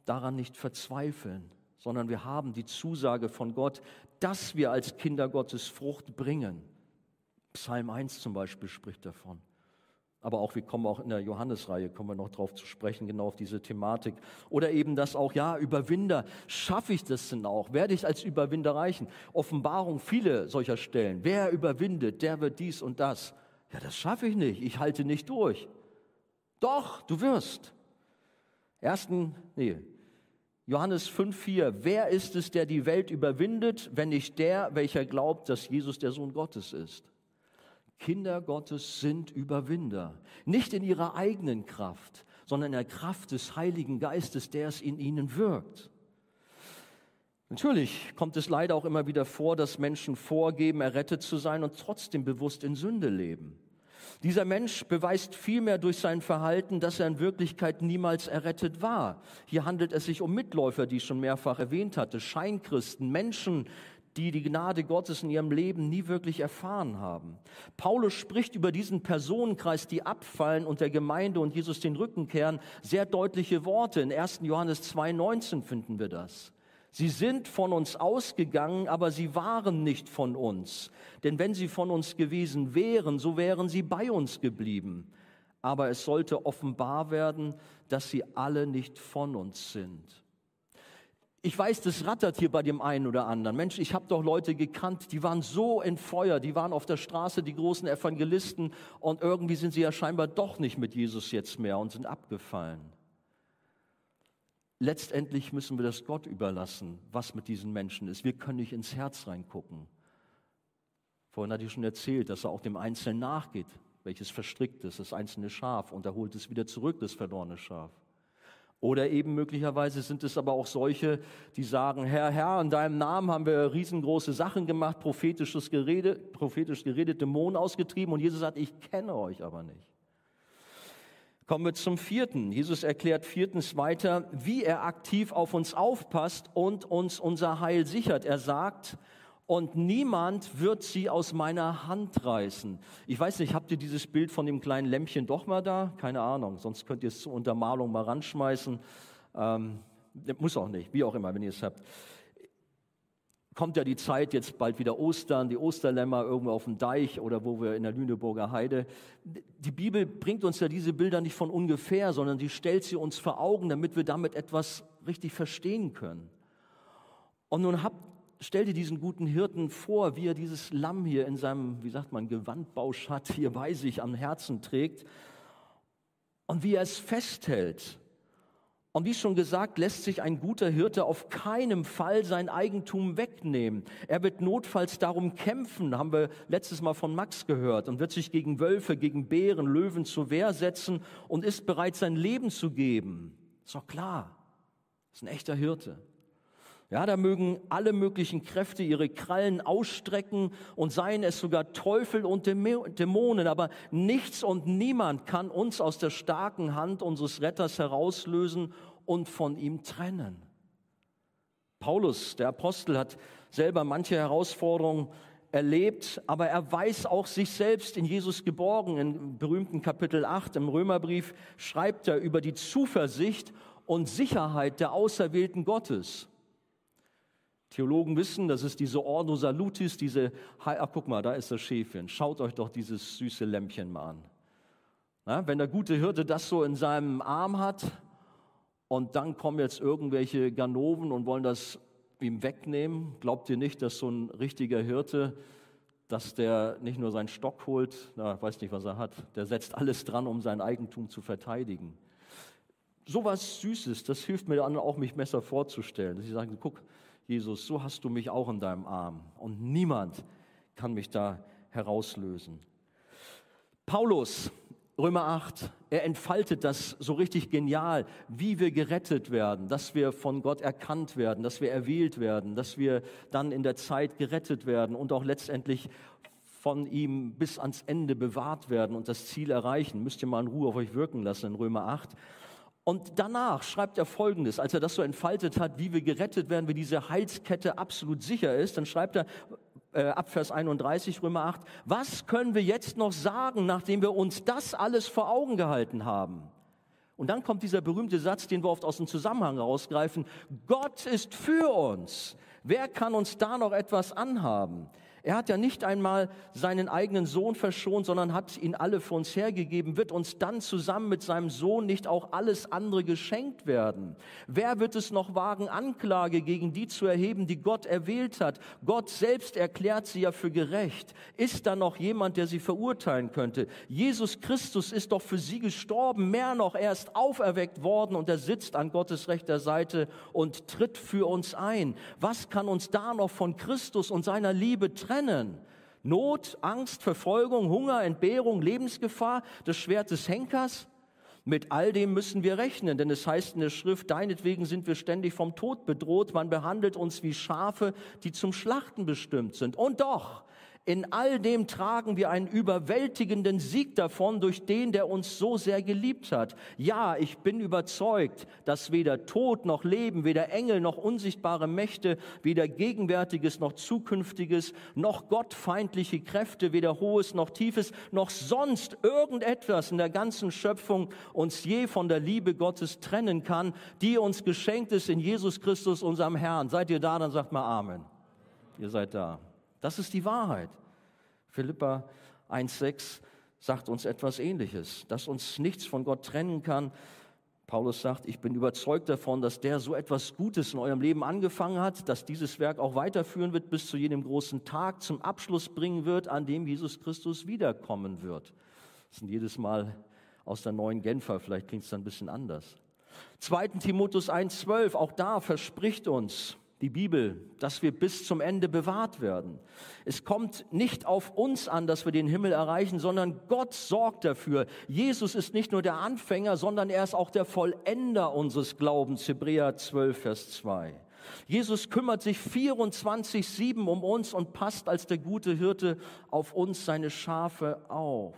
daran nicht verzweifeln, sondern wir haben die Zusage von Gott, dass wir als Kinder Gottes Frucht bringen. Psalm 1 zum Beispiel spricht davon. Aber auch, wir kommen auch in der Johannesreihe, kommen wir noch drauf zu sprechen, genau auf diese Thematik. Oder eben das auch, ja, Überwinder, schaffe ich das denn auch? Werde ich als Überwinder reichen? Offenbarung, viele solcher Stellen. Wer überwindet, der wird dies und das. Ja, das schaffe ich nicht, ich halte nicht durch. Doch, du wirst. Ersten, nee, Johannes 5,4. Wer ist es, der die Welt überwindet, wenn nicht der, welcher glaubt, dass Jesus der Sohn Gottes ist? Kinder Gottes sind Überwinder. Nicht in ihrer eigenen Kraft, sondern in der Kraft des Heiligen Geistes, der es in ihnen wirkt. Natürlich kommt es leider auch immer wieder vor, dass Menschen vorgeben, errettet zu sein und trotzdem bewusst in Sünde leben. Dieser Mensch beweist vielmehr durch sein Verhalten, dass er in Wirklichkeit niemals errettet war. Hier handelt es sich um Mitläufer, die ich schon mehrfach erwähnt hatte, Scheinchristen, Menschen, die die Gnade Gottes in ihrem Leben nie wirklich erfahren haben. Paulus spricht über diesen Personenkreis, die abfallen und der Gemeinde und Jesus den Rücken kehren, sehr deutliche Worte. In 1. Johannes 2.19 finden wir das. Sie sind von uns ausgegangen, aber sie waren nicht von uns. Denn wenn sie von uns gewesen wären, so wären sie bei uns geblieben. aber es sollte offenbar werden, dass sie alle nicht von uns sind. Ich weiß, das rattert hier bei dem einen oder anderen. Mensch, ich habe doch Leute gekannt, die waren so in Feuer, die waren auf der Straße die großen Evangelisten und irgendwie sind sie ja scheinbar doch nicht mit Jesus jetzt mehr und sind abgefallen. Letztendlich müssen wir das Gott überlassen, was mit diesen Menschen ist. Wir können nicht ins Herz reingucken. Vorhin hatte ich schon erzählt, dass er auch dem Einzelnen nachgeht, welches verstrickt ist, das einzelne Schaf, und er holt es wieder zurück, das verlorene Schaf. Oder eben möglicherweise sind es aber auch solche, die sagen, Herr, Herr, in deinem Namen haben wir riesengroße Sachen gemacht, prophetisches Gerede, prophetisch geredet, Dämonen ausgetrieben und Jesus sagt, ich kenne euch aber nicht. Kommen wir zum vierten. Jesus erklärt viertens weiter, wie er aktiv auf uns aufpasst und uns unser Heil sichert. Er sagt, und niemand wird sie aus meiner Hand reißen. Ich weiß nicht, habt ihr dieses Bild von dem kleinen Lämpchen doch mal da? Keine Ahnung, sonst könnt ihr es zur Untermalung mal ranschmeißen. Ähm, muss auch nicht, wie auch immer, wenn ihr es habt. Kommt ja die Zeit, jetzt bald wieder Ostern, die Osterlämmer irgendwo auf dem Deich oder wo wir in der Lüneburger Heide. Die Bibel bringt uns ja diese Bilder nicht von ungefähr, sondern die stellt sie uns vor Augen, damit wir damit etwas richtig verstehen können. Und nun habt stell dir diesen guten Hirten vor, wie er dieses Lamm hier in seinem, wie sagt man, Gewandbauschat hier bei sich am Herzen trägt und wie er es festhält. Und wie schon gesagt, lässt sich ein guter Hirte auf keinen Fall sein Eigentum wegnehmen. Er wird notfalls darum kämpfen, haben wir letztes Mal von Max gehört, und wird sich gegen Wölfe, gegen Bären, Löwen zur Wehr setzen und ist bereit, sein Leben zu geben. Ist doch klar. Ist ein echter Hirte. Ja, da mögen alle möglichen Kräfte ihre Krallen ausstrecken und seien es sogar Teufel und Dämonen, aber nichts und niemand kann uns aus der starken Hand unseres Retters herauslösen und von ihm trennen. Paulus, der Apostel, hat selber manche Herausforderungen erlebt, aber er weiß auch sich selbst in Jesus geborgen. Im berühmten Kapitel 8 im Römerbrief schreibt er über die Zuversicht und Sicherheit der Auserwählten Gottes. Theologen wissen, das ist diese Ordo Salutis, diese, ach guck mal, da ist das Schäfchen. Schaut euch doch dieses süße Lämpchen mal an. Na, wenn der gute Hirte das so in seinem Arm hat und dann kommen jetzt irgendwelche Ganoven und wollen das ihm wegnehmen, glaubt ihr nicht, dass so ein richtiger Hirte, dass der nicht nur seinen Stock holt, na, weiß nicht, was er hat, der setzt alles dran, um sein Eigentum zu verteidigen. So was Süßes, das hilft mir dann auch, mich besser vorzustellen. Dass sie sagen, guck, Jesus, so hast du mich auch in deinem Arm und niemand kann mich da herauslösen. Paulus, Römer 8, er entfaltet das so richtig genial, wie wir gerettet werden, dass wir von Gott erkannt werden, dass wir erwählt werden, dass wir dann in der Zeit gerettet werden und auch letztendlich von ihm bis ans Ende bewahrt werden und das Ziel erreichen. Müsst ihr mal in Ruhe auf euch wirken lassen in Römer 8. Und danach schreibt er Folgendes, als er das so entfaltet hat, wie wir gerettet werden, wie diese Heilskette absolut sicher ist, dann schreibt er äh, ab Vers 31 Römer 8, was können wir jetzt noch sagen, nachdem wir uns das alles vor Augen gehalten haben? Und dann kommt dieser berühmte Satz, den wir oft aus dem Zusammenhang herausgreifen, Gott ist für uns. Wer kann uns da noch etwas anhaben? Er hat ja nicht einmal seinen eigenen Sohn verschont, sondern hat ihn alle für uns hergegeben. Wird uns dann zusammen mit seinem Sohn nicht auch alles andere geschenkt werden? Wer wird es noch wagen, Anklage gegen die zu erheben, die Gott erwählt hat? Gott selbst erklärt sie ja für gerecht. Ist da noch jemand, der sie verurteilen könnte? Jesus Christus ist doch für sie gestorben. Mehr noch, er ist auferweckt worden und er sitzt an Gottes rechter Seite und tritt für uns ein. Was kann uns da noch von Christus und seiner Liebe trennen? Trennen. Not, Angst, Verfolgung, Hunger, Entbehrung, Lebensgefahr, das Schwert des Henkers. Mit all dem müssen wir rechnen, denn es heißt in der Schrift, deinetwegen sind wir ständig vom Tod bedroht. Man behandelt uns wie Schafe, die zum Schlachten bestimmt sind. Und doch, in all dem tragen wir einen überwältigenden Sieg davon durch den, der uns so sehr geliebt hat. Ja, ich bin überzeugt, dass weder Tod noch Leben, weder Engel noch unsichtbare Mächte, weder Gegenwärtiges noch Zukünftiges, noch gottfeindliche Kräfte, weder Hohes noch Tiefes, noch sonst irgendetwas in der ganzen Schöpfung uns je von der Liebe Gottes trennen kann, die uns geschenkt ist in Jesus Christus, unserem Herrn. Seid ihr da? Dann sagt mal Amen. Ihr seid da. Das ist die Wahrheit. Philippa 1,6. sagt uns etwas Ähnliches, dass uns nichts von Gott trennen kann. Paulus sagt, ich bin überzeugt davon, dass der so etwas Gutes in eurem Leben angefangen hat, dass dieses Werk auch weiterführen wird bis zu jenem großen Tag zum Abschluss bringen wird, an dem Jesus Christus wiederkommen wird. Das sind jedes Mal aus der neuen Genfer, vielleicht klingt es dann ein bisschen anders. 2. Timotheus 1,12, auch da verspricht uns die Bibel, dass wir bis zum Ende bewahrt werden. Es kommt nicht auf uns an, dass wir den Himmel erreichen, sondern Gott sorgt dafür. Jesus ist nicht nur der Anfänger, sondern er ist auch der Vollender unseres Glaubens. Hebräer 12, Vers 2. Jesus kümmert sich 24-7 um uns und passt als der gute Hirte auf uns seine Schafe auf.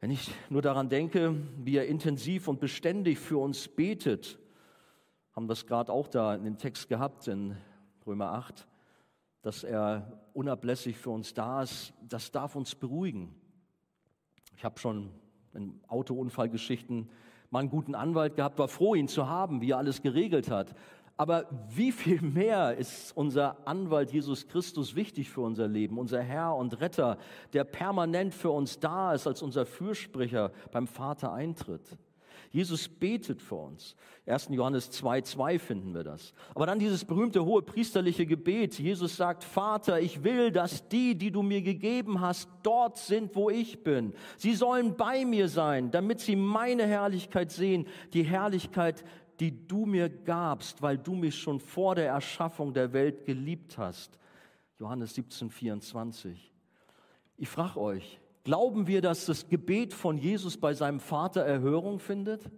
Wenn ich nur daran denke, wie er intensiv und beständig für uns betet, haben es gerade auch da in dem Text gehabt in Römer 8, dass er unablässig für uns da ist, das darf uns beruhigen. Ich habe schon in Autounfallgeschichten mal einen guten Anwalt gehabt, war froh, ihn zu haben, wie er alles geregelt hat. Aber wie viel mehr ist unser Anwalt Jesus Christus wichtig für unser Leben, unser Herr und Retter, der permanent für uns da ist, als unser Fürsprecher beim Vater eintritt. Jesus betet für uns. 1. Johannes 2,2 finden wir das. Aber dann dieses berühmte hohe priesterliche Gebet. Jesus sagt, Vater, ich will, dass die, die du mir gegeben hast, dort sind, wo ich bin. Sie sollen bei mir sein, damit sie meine Herrlichkeit sehen, die Herrlichkeit, die du mir gabst, weil du mich schon vor der Erschaffung der Welt geliebt hast. Johannes 17, 24. Ich frage euch, glauben wir, dass das Gebet von Jesus bei seinem Vater Erhörung findet?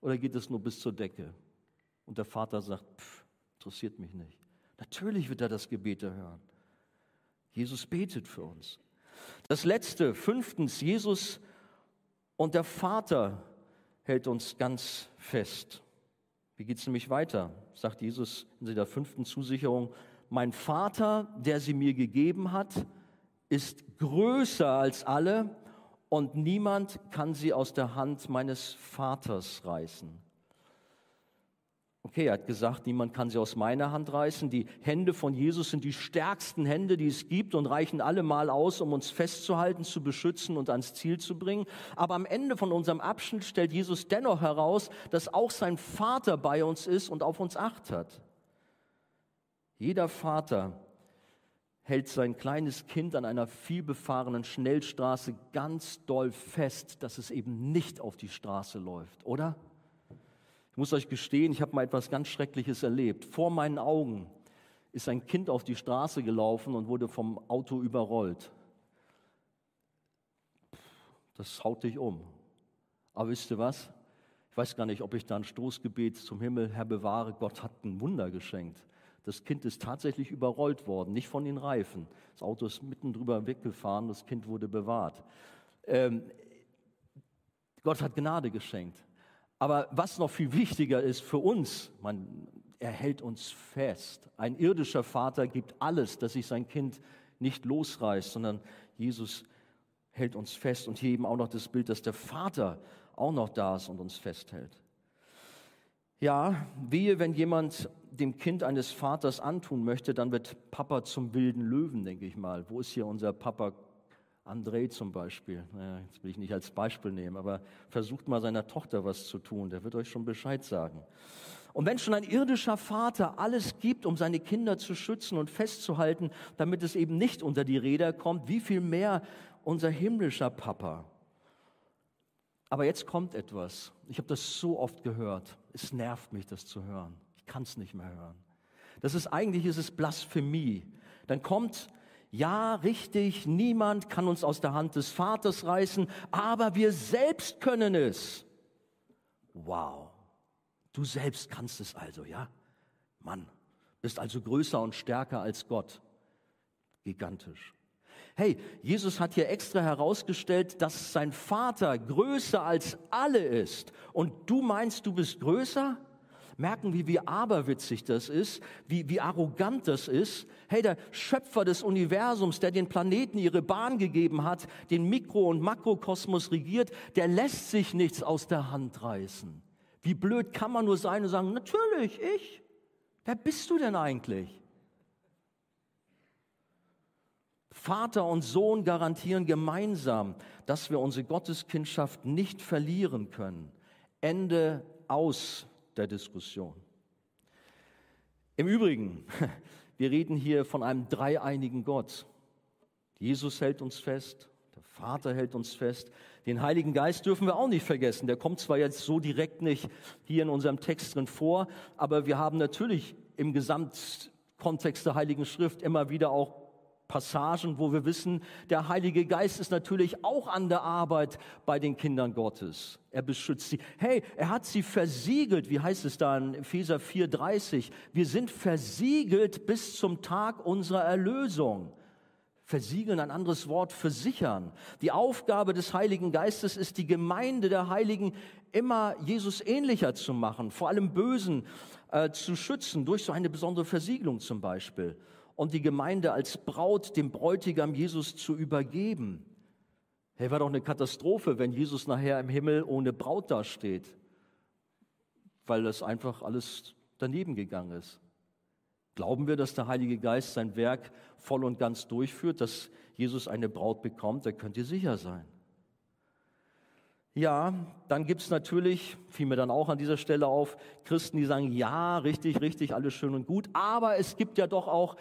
Oder geht es nur bis zur Decke? Und der Vater sagt, pff, interessiert mich nicht. Natürlich wird er das Gebet erhören. Jesus betet für uns. Das letzte, fünftens, Jesus und der Vater hält uns ganz fest. Wie geht es nämlich weiter? Sagt Jesus in der fünften Zusicherung, mein Vater, der sie mir gegeben hat, ist größer als alle und niemand kann sie aus der Hand meines Vaters reißen. Okay, er hat gesagt, niemand kann sie aus meiner Hand reißen. Die Hände von Jesus sind die stärksten Hände, die es gibt und reichen allemal aus, um uns festzuhalten, zu beschützen und ans Ziel zu bringen. Aber am Ende von unserem Abschnitt stellt Jesus dennoch heraus, dass auch sein Vater bei uns ist und auf uns acht hat. Jeder Vater hält sein kleines Kind an einer vielbefahrenen Schnellstraße ganz doll fest, dass es eben nicht auf die Straße läuft, oder? Ich muss euch gestehen, ich habe mal etwas ganz Schreckliches erlebt. Vor meinen Augen ist ein Kind auf die Straße gelaufen und wurde vom Auto überrollt. Das haut dich um. Aber wisst ihr was? Ich weiß gar nicht, ob ich da ein Stoßgebet zum Himmel, Herr bewahre, Gott hat ein Wunder geschenkt. Das Kind ist tatsächlich überrollt worden, nicht von den Reifen. Das Auto ist mitten drüber weggefahren, das Kind wurde bewahrt. Ähm, Gott hat Gnade geschenkt. Aber was noch viel wichtiger ist für uns, man, er hält uns fest. Ein irdischer Vater gibt alles, dass sich sein Kind nicht losreißt, sondern Jesus hält uns fest. Und hier eben auch noch das Bild, dass der Vater auch noch da ist und uns festhält. Ja, wehe, wenn jemand dem Kind eines Vaters antun möchte, dann wird Papa zum wilden Löwen, denke ich mal. Wo ist hier unser Papa André zum Beispiel, naja, jetzt will ich nicht als Beispiel nehmen, aber versucht mal seiner Tochter was zu tun, der wird euch schon Bescheid sagen. Und wenn schon ein irdischer Vater alles gibt, um seine Kinder zu schützen und festzuhalten, damit es eben nicht unter die Räder kommt, wie viel mehr unser himmlischer Papa. Aber jetzt kommt etwas. Ich habe das so oft gehört. Es nervt mich, das zu hören. Ich kann es nicht mehr hören. Das ist eigentlich ist es Blasphemie. Dann kommt ja, richtig, niemand kann uns aus der Hand des Vaters reißen, aber wir selbst können es. Wow, du selbst kannst es also, ja? Mann, bist also größer und stärker als Gott. Gigantisch. Hey, Jesus hat hier extra herausgestellt, dass sein Vater größer als alle ist. Und du meinst, du bist größer? merken, wie, wie aberwitzig das ist, wie, wie arrogant das ist. Hey, der Schöpfer des Universums, der den Planeten ihre Bahn gegeben hat, den Mikro- und Makrokosmos regiert, der lässt sich nichts aus der Hand reißen. Wie blöd kann man nur sein und sagen, natürlich, ich. Wer bist du denn eigentlich? Vater und Sohn garantieren gemeinsam, dass wir unsere Gotteskindschaft nicht verlieren können. Ende aus der Diskussion. Im Übrigen, wir reden hier von einem dreieinigen Gott. Jesus hält uns fest, der Vater hält uns fest. Den Heiligen Geist dürfen wir auch nicht vergessen. Der kommt zwar jetzt so direkt nicht hier in unserem Text drin vor, aber wir haben natürlich im Gesamtkontext der Heiligen Schrift immer wieder auch Passagen, wo wir wissen, der Heilige Geist ist natürlich auch an der Arbeit bei den Kindern Gottes. Er beschützt sie. Hey, er hat sie versiegelt. Wie heißt es da in Epheser 4,30? Wir sind versiegelt bis zum Tag unserer Erlösung. Versiegeln, ein anderes Wort für sichern. Die Aufgabe des Heiligen Geistes ist, die Gemeinde der Heiligen immer Jesus ähnlicher zu machen, vor allem Bösen äh, zu schützen, durch so eine besondere Versiegelung zum Beispiel. Und die Gemeinde als Braut dem Bräutigam Jesus zu übergeben. Hey, war doch eine Katastrophe, wenn Jesus nachher im Himmel ohne Braut dasteht, weil das einfach alles daneben gegangen ist. Glauben wir, dass der Heilige Geist sein Werk voll und ganz durchführt, dass Jesus eine Braut bekommt? Da könnt ihr sicher sein. Ja, dann gibt es natürlich, fiel mir dann auch an dieser Stelle auf, Christen, die sagen, ja, richtig, richtig, alles schön und gut, aber es gibt ja doch auch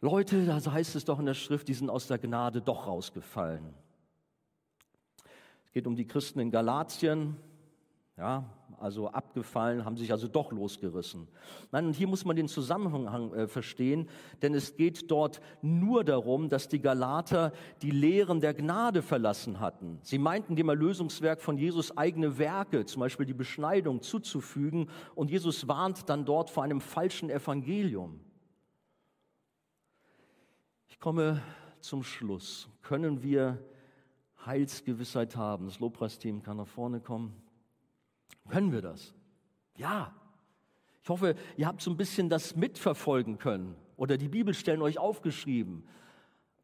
Leute, da heißt es doch in der Schrift, die sind aus der Gnade doch rausgefallen. Es geht um die Christen in Galatien, ja, also abgefallen, haben sich also doch losgerissen. Nein, und hier muss man den Zusammenhang äh, verstehen, denn es geht dort nur darum, dass die Galater die Lehren der Gnade verlassen hatten. Sie meinten dem Erlösungswerk von Jesus eigene Werke, zum Beispiel die Beschneidung, zuzufügen und Jesus warnt dann dort vor einem falschen Evangelium. Ich komme zum Schluss. Können wir Heilsgewissheit haben? Das Lobpreisteam kann nach vorne kommen. Können wir das? Ja. Ich hoffe, ihr habt so ein bisschen das mitverfolgen können oder die Bibelstellen euch aufgeschrieben.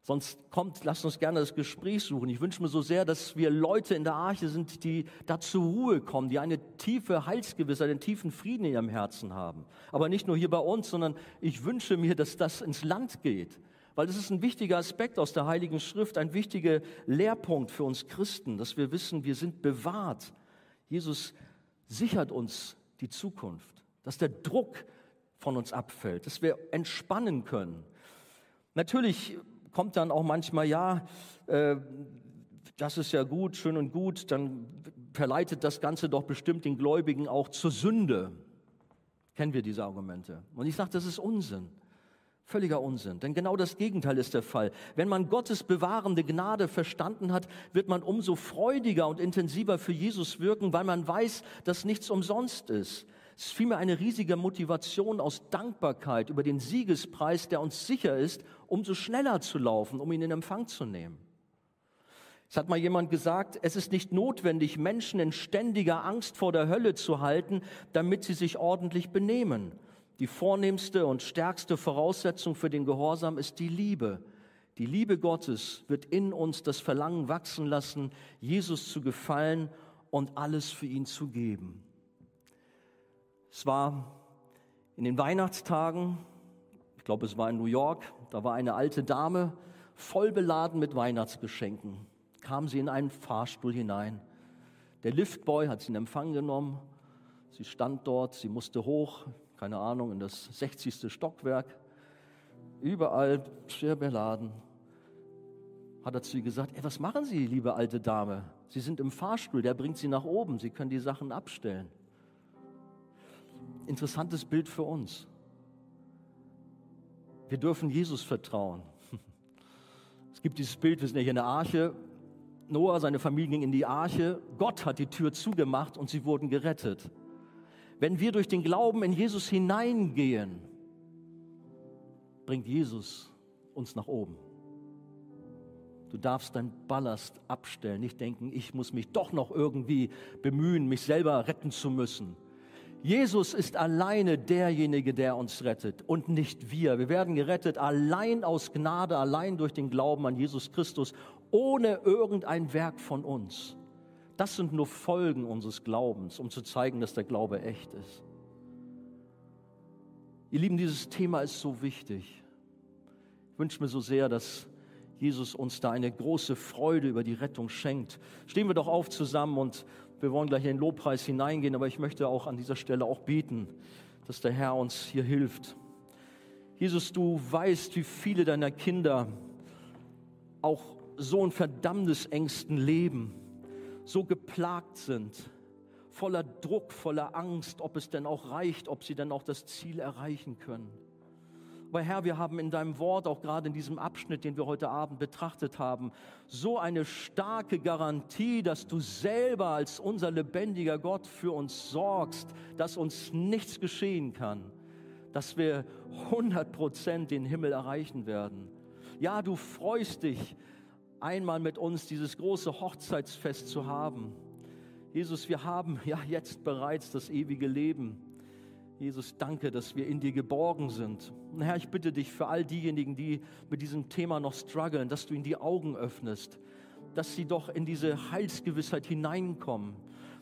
Sonst kommt, lasst uns gerne das Gespräch suchen. Ich wünsche mir so sehr, dass wir Leute in der Arche sind, die da zur Ruhe kommen, die eine tiefe Heilsgewissheit, einen tiefen Frieden in ihrem Herzen haben. Aber nicht nur hier bei uns, sondern ich wünsche mir, dass das ins Land geht. Weil das ist ein wichtiger Aspekt aus der Heiligen Schrift, ein wichtiger Lehrpunkt für uns Christen, dass wir wissen, wir sind bewahrt. Jesus sichert uns die Zukunft, dass der Druck von uns abfällt, dass wir entspannen können. Natürlich kommt dann auch manchmal, ja, äh, das ist ja gut, schön und gut, dann verleitet das Ganze doch bestimmt den Gläubigen auch zur Sünde. Kennen wir diese Argumente? Und ich sage, das ist Unsinn. Völliger Unsinn, denn genau das Gegenteil ist der Fall. Wenn man Gottes bewahrende Gnade verstanden hat, wird man umso freudiger und intensiver für Jesus wirken, weil man weiß, dass nichts umsonst ist. Es ist vielmehr eine riesige Motivation aus Dankbarkeit über den Siegespreis, der uns sicher ist, umso schneller zu laufen, um ihn in Empfang zu nehmen. Es hat mal jemand gesagt, es ist nicht notwendig, Menschen in ständiger Angst vor der Hölle zu halten, damit sie sich ordentlich benehmen. Die vornehmste und stärkste Voraussetzung für den Gehorsam ist die Liebe. Die Liebe Gottes wird in uns das Verlangen wachsen lassen, Jesus zu gefallen und alles für ihn zu geben. Es war in den Weihnachtstagen, ich glaube es war in New York, da war eine alte Dame voll beladen mit Weihnachtsgeschenken. Kam sie in einen Fahrstuhl hinein. Der Liftboy hat sie in Empfang genommen. Sie stand dort, sie musste hoch, keine Ahnung, in das 60. Stockwerk, überall schwer beladen. Hat er zu ihr gesagt, ey, was machen Sie, liebe alte Dame? Sie sind im Fahrstuhl, der bringt Sie nach oben, Sie können die Sachen abstellen. Interessantes Bild für uns. Wir dürfen Jesus vertrauen. Es gibt dieses Bild, wir sind ja hier in der Arche. Noah, seine Familie ging in die Arche. Gott hat die Tür zugemacht und sie wurden gerettet. Wenn wir durch den Glauben in Jesus hineingehen, bringt Jesus uns nach oben. Du darfst dein Ballast abstellen, nicht denken, ich muss mich doch noch irgendwie bemühen, mich selber retten zu müssen. Jesus ist alleine derjenige, der uns rettet und nicht wir. Wir werden gerettet allein aus Gnade, allein durch den Glauben an Jesus Christus, ohne irgendein Werk von uns. Das sind nur Folgen unseres Glaubens, um zu zeigen, dass der Glaube echt ist. Ihr Lieben, dieses Thema ist so wichtig. Ich wünsche mir so sehr, dass Jesus uns da eine große Freude über die Rettung schenkt. Stehen wir doch auf zusammen und wir wollen gleich in den Lobpreis hineingehen, aber ich möchte auch an dieser Stelle auch beten, dass der Herr uns hier hilft. Jesus, du weißt, wie viele deiner Kinder auch so in Verdammnisängsten leben, so geplagt sind, voller Druck, voller Angst, ob es denn auch reicht, ob sie denn auch das Ziel erreichen können. Aber Herr, wir haben in deinem Wort, auch gerade in diesem Abschnitt, den wir heute Abend betrachtet haben, so eine starke Garantie, dass du selber als unser lebendiger Gott für uns sorgst, dass uns nichts geschehen kann, dass wir 100 Prozent den Himmel erreichen werden. Ja, du freust dich, einmal mit uns dieses große Hochzeitsfest zu haben. Jesus, wir haben ja jetzt bereits das ewige Leben. Jesus, danke, dass wir in dir geborgen sind. Und Herr, ich bitte dich für all diejenigen, die mit diesem Thema noch strugglen, dass du ihnen die Augen öffnest, dass sie doch in diese Heilsgewissheit hineinkommen,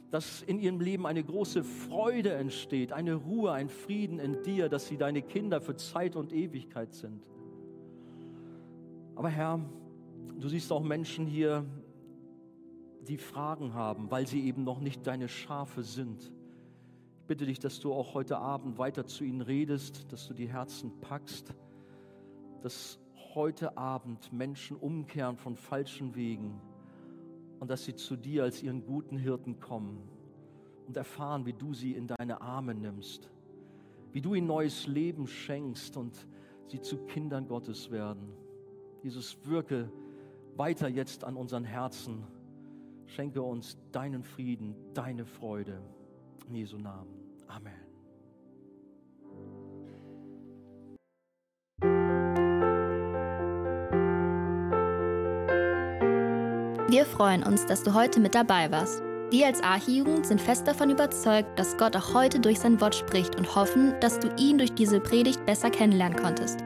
dass in ihrem Leben eine große Freude entsteht, eine Ruhe, ein Frieden in dir, dass sie deine Kinder für Zeit und Ewigkeit sind. Aber Herr, du siehst auch Menschen hier, die Fragen haben, weil sie eben noch nicht deine Schafe sind bitte dich, dass du auch heute Abend weiter zu ihnen redest, dass du die Herzen packst, dass heute Abend Menschen umkehren von falschen Wegen und dass sie zu dir als ihren guten Hirten kommen und erfahren, wie du sie in deine Arme nimmst, wie du ihnen neues Leben schenkst und sie zu Kindern Gottes werden. Jesus, wirke weiter jetzt an unseren Herzen. Schenke uns deinen Frieden, deine Freude. In Jesu Namen. Amen. Wir freuen uns, dass du heute mit dabei warst. Wir als Archijugend sind fest davon überzeugt, dass Gott auch heute durch sein Wort spricht und hoffen, dass du ihn durch diese Predigt besser kennenlernen konntest.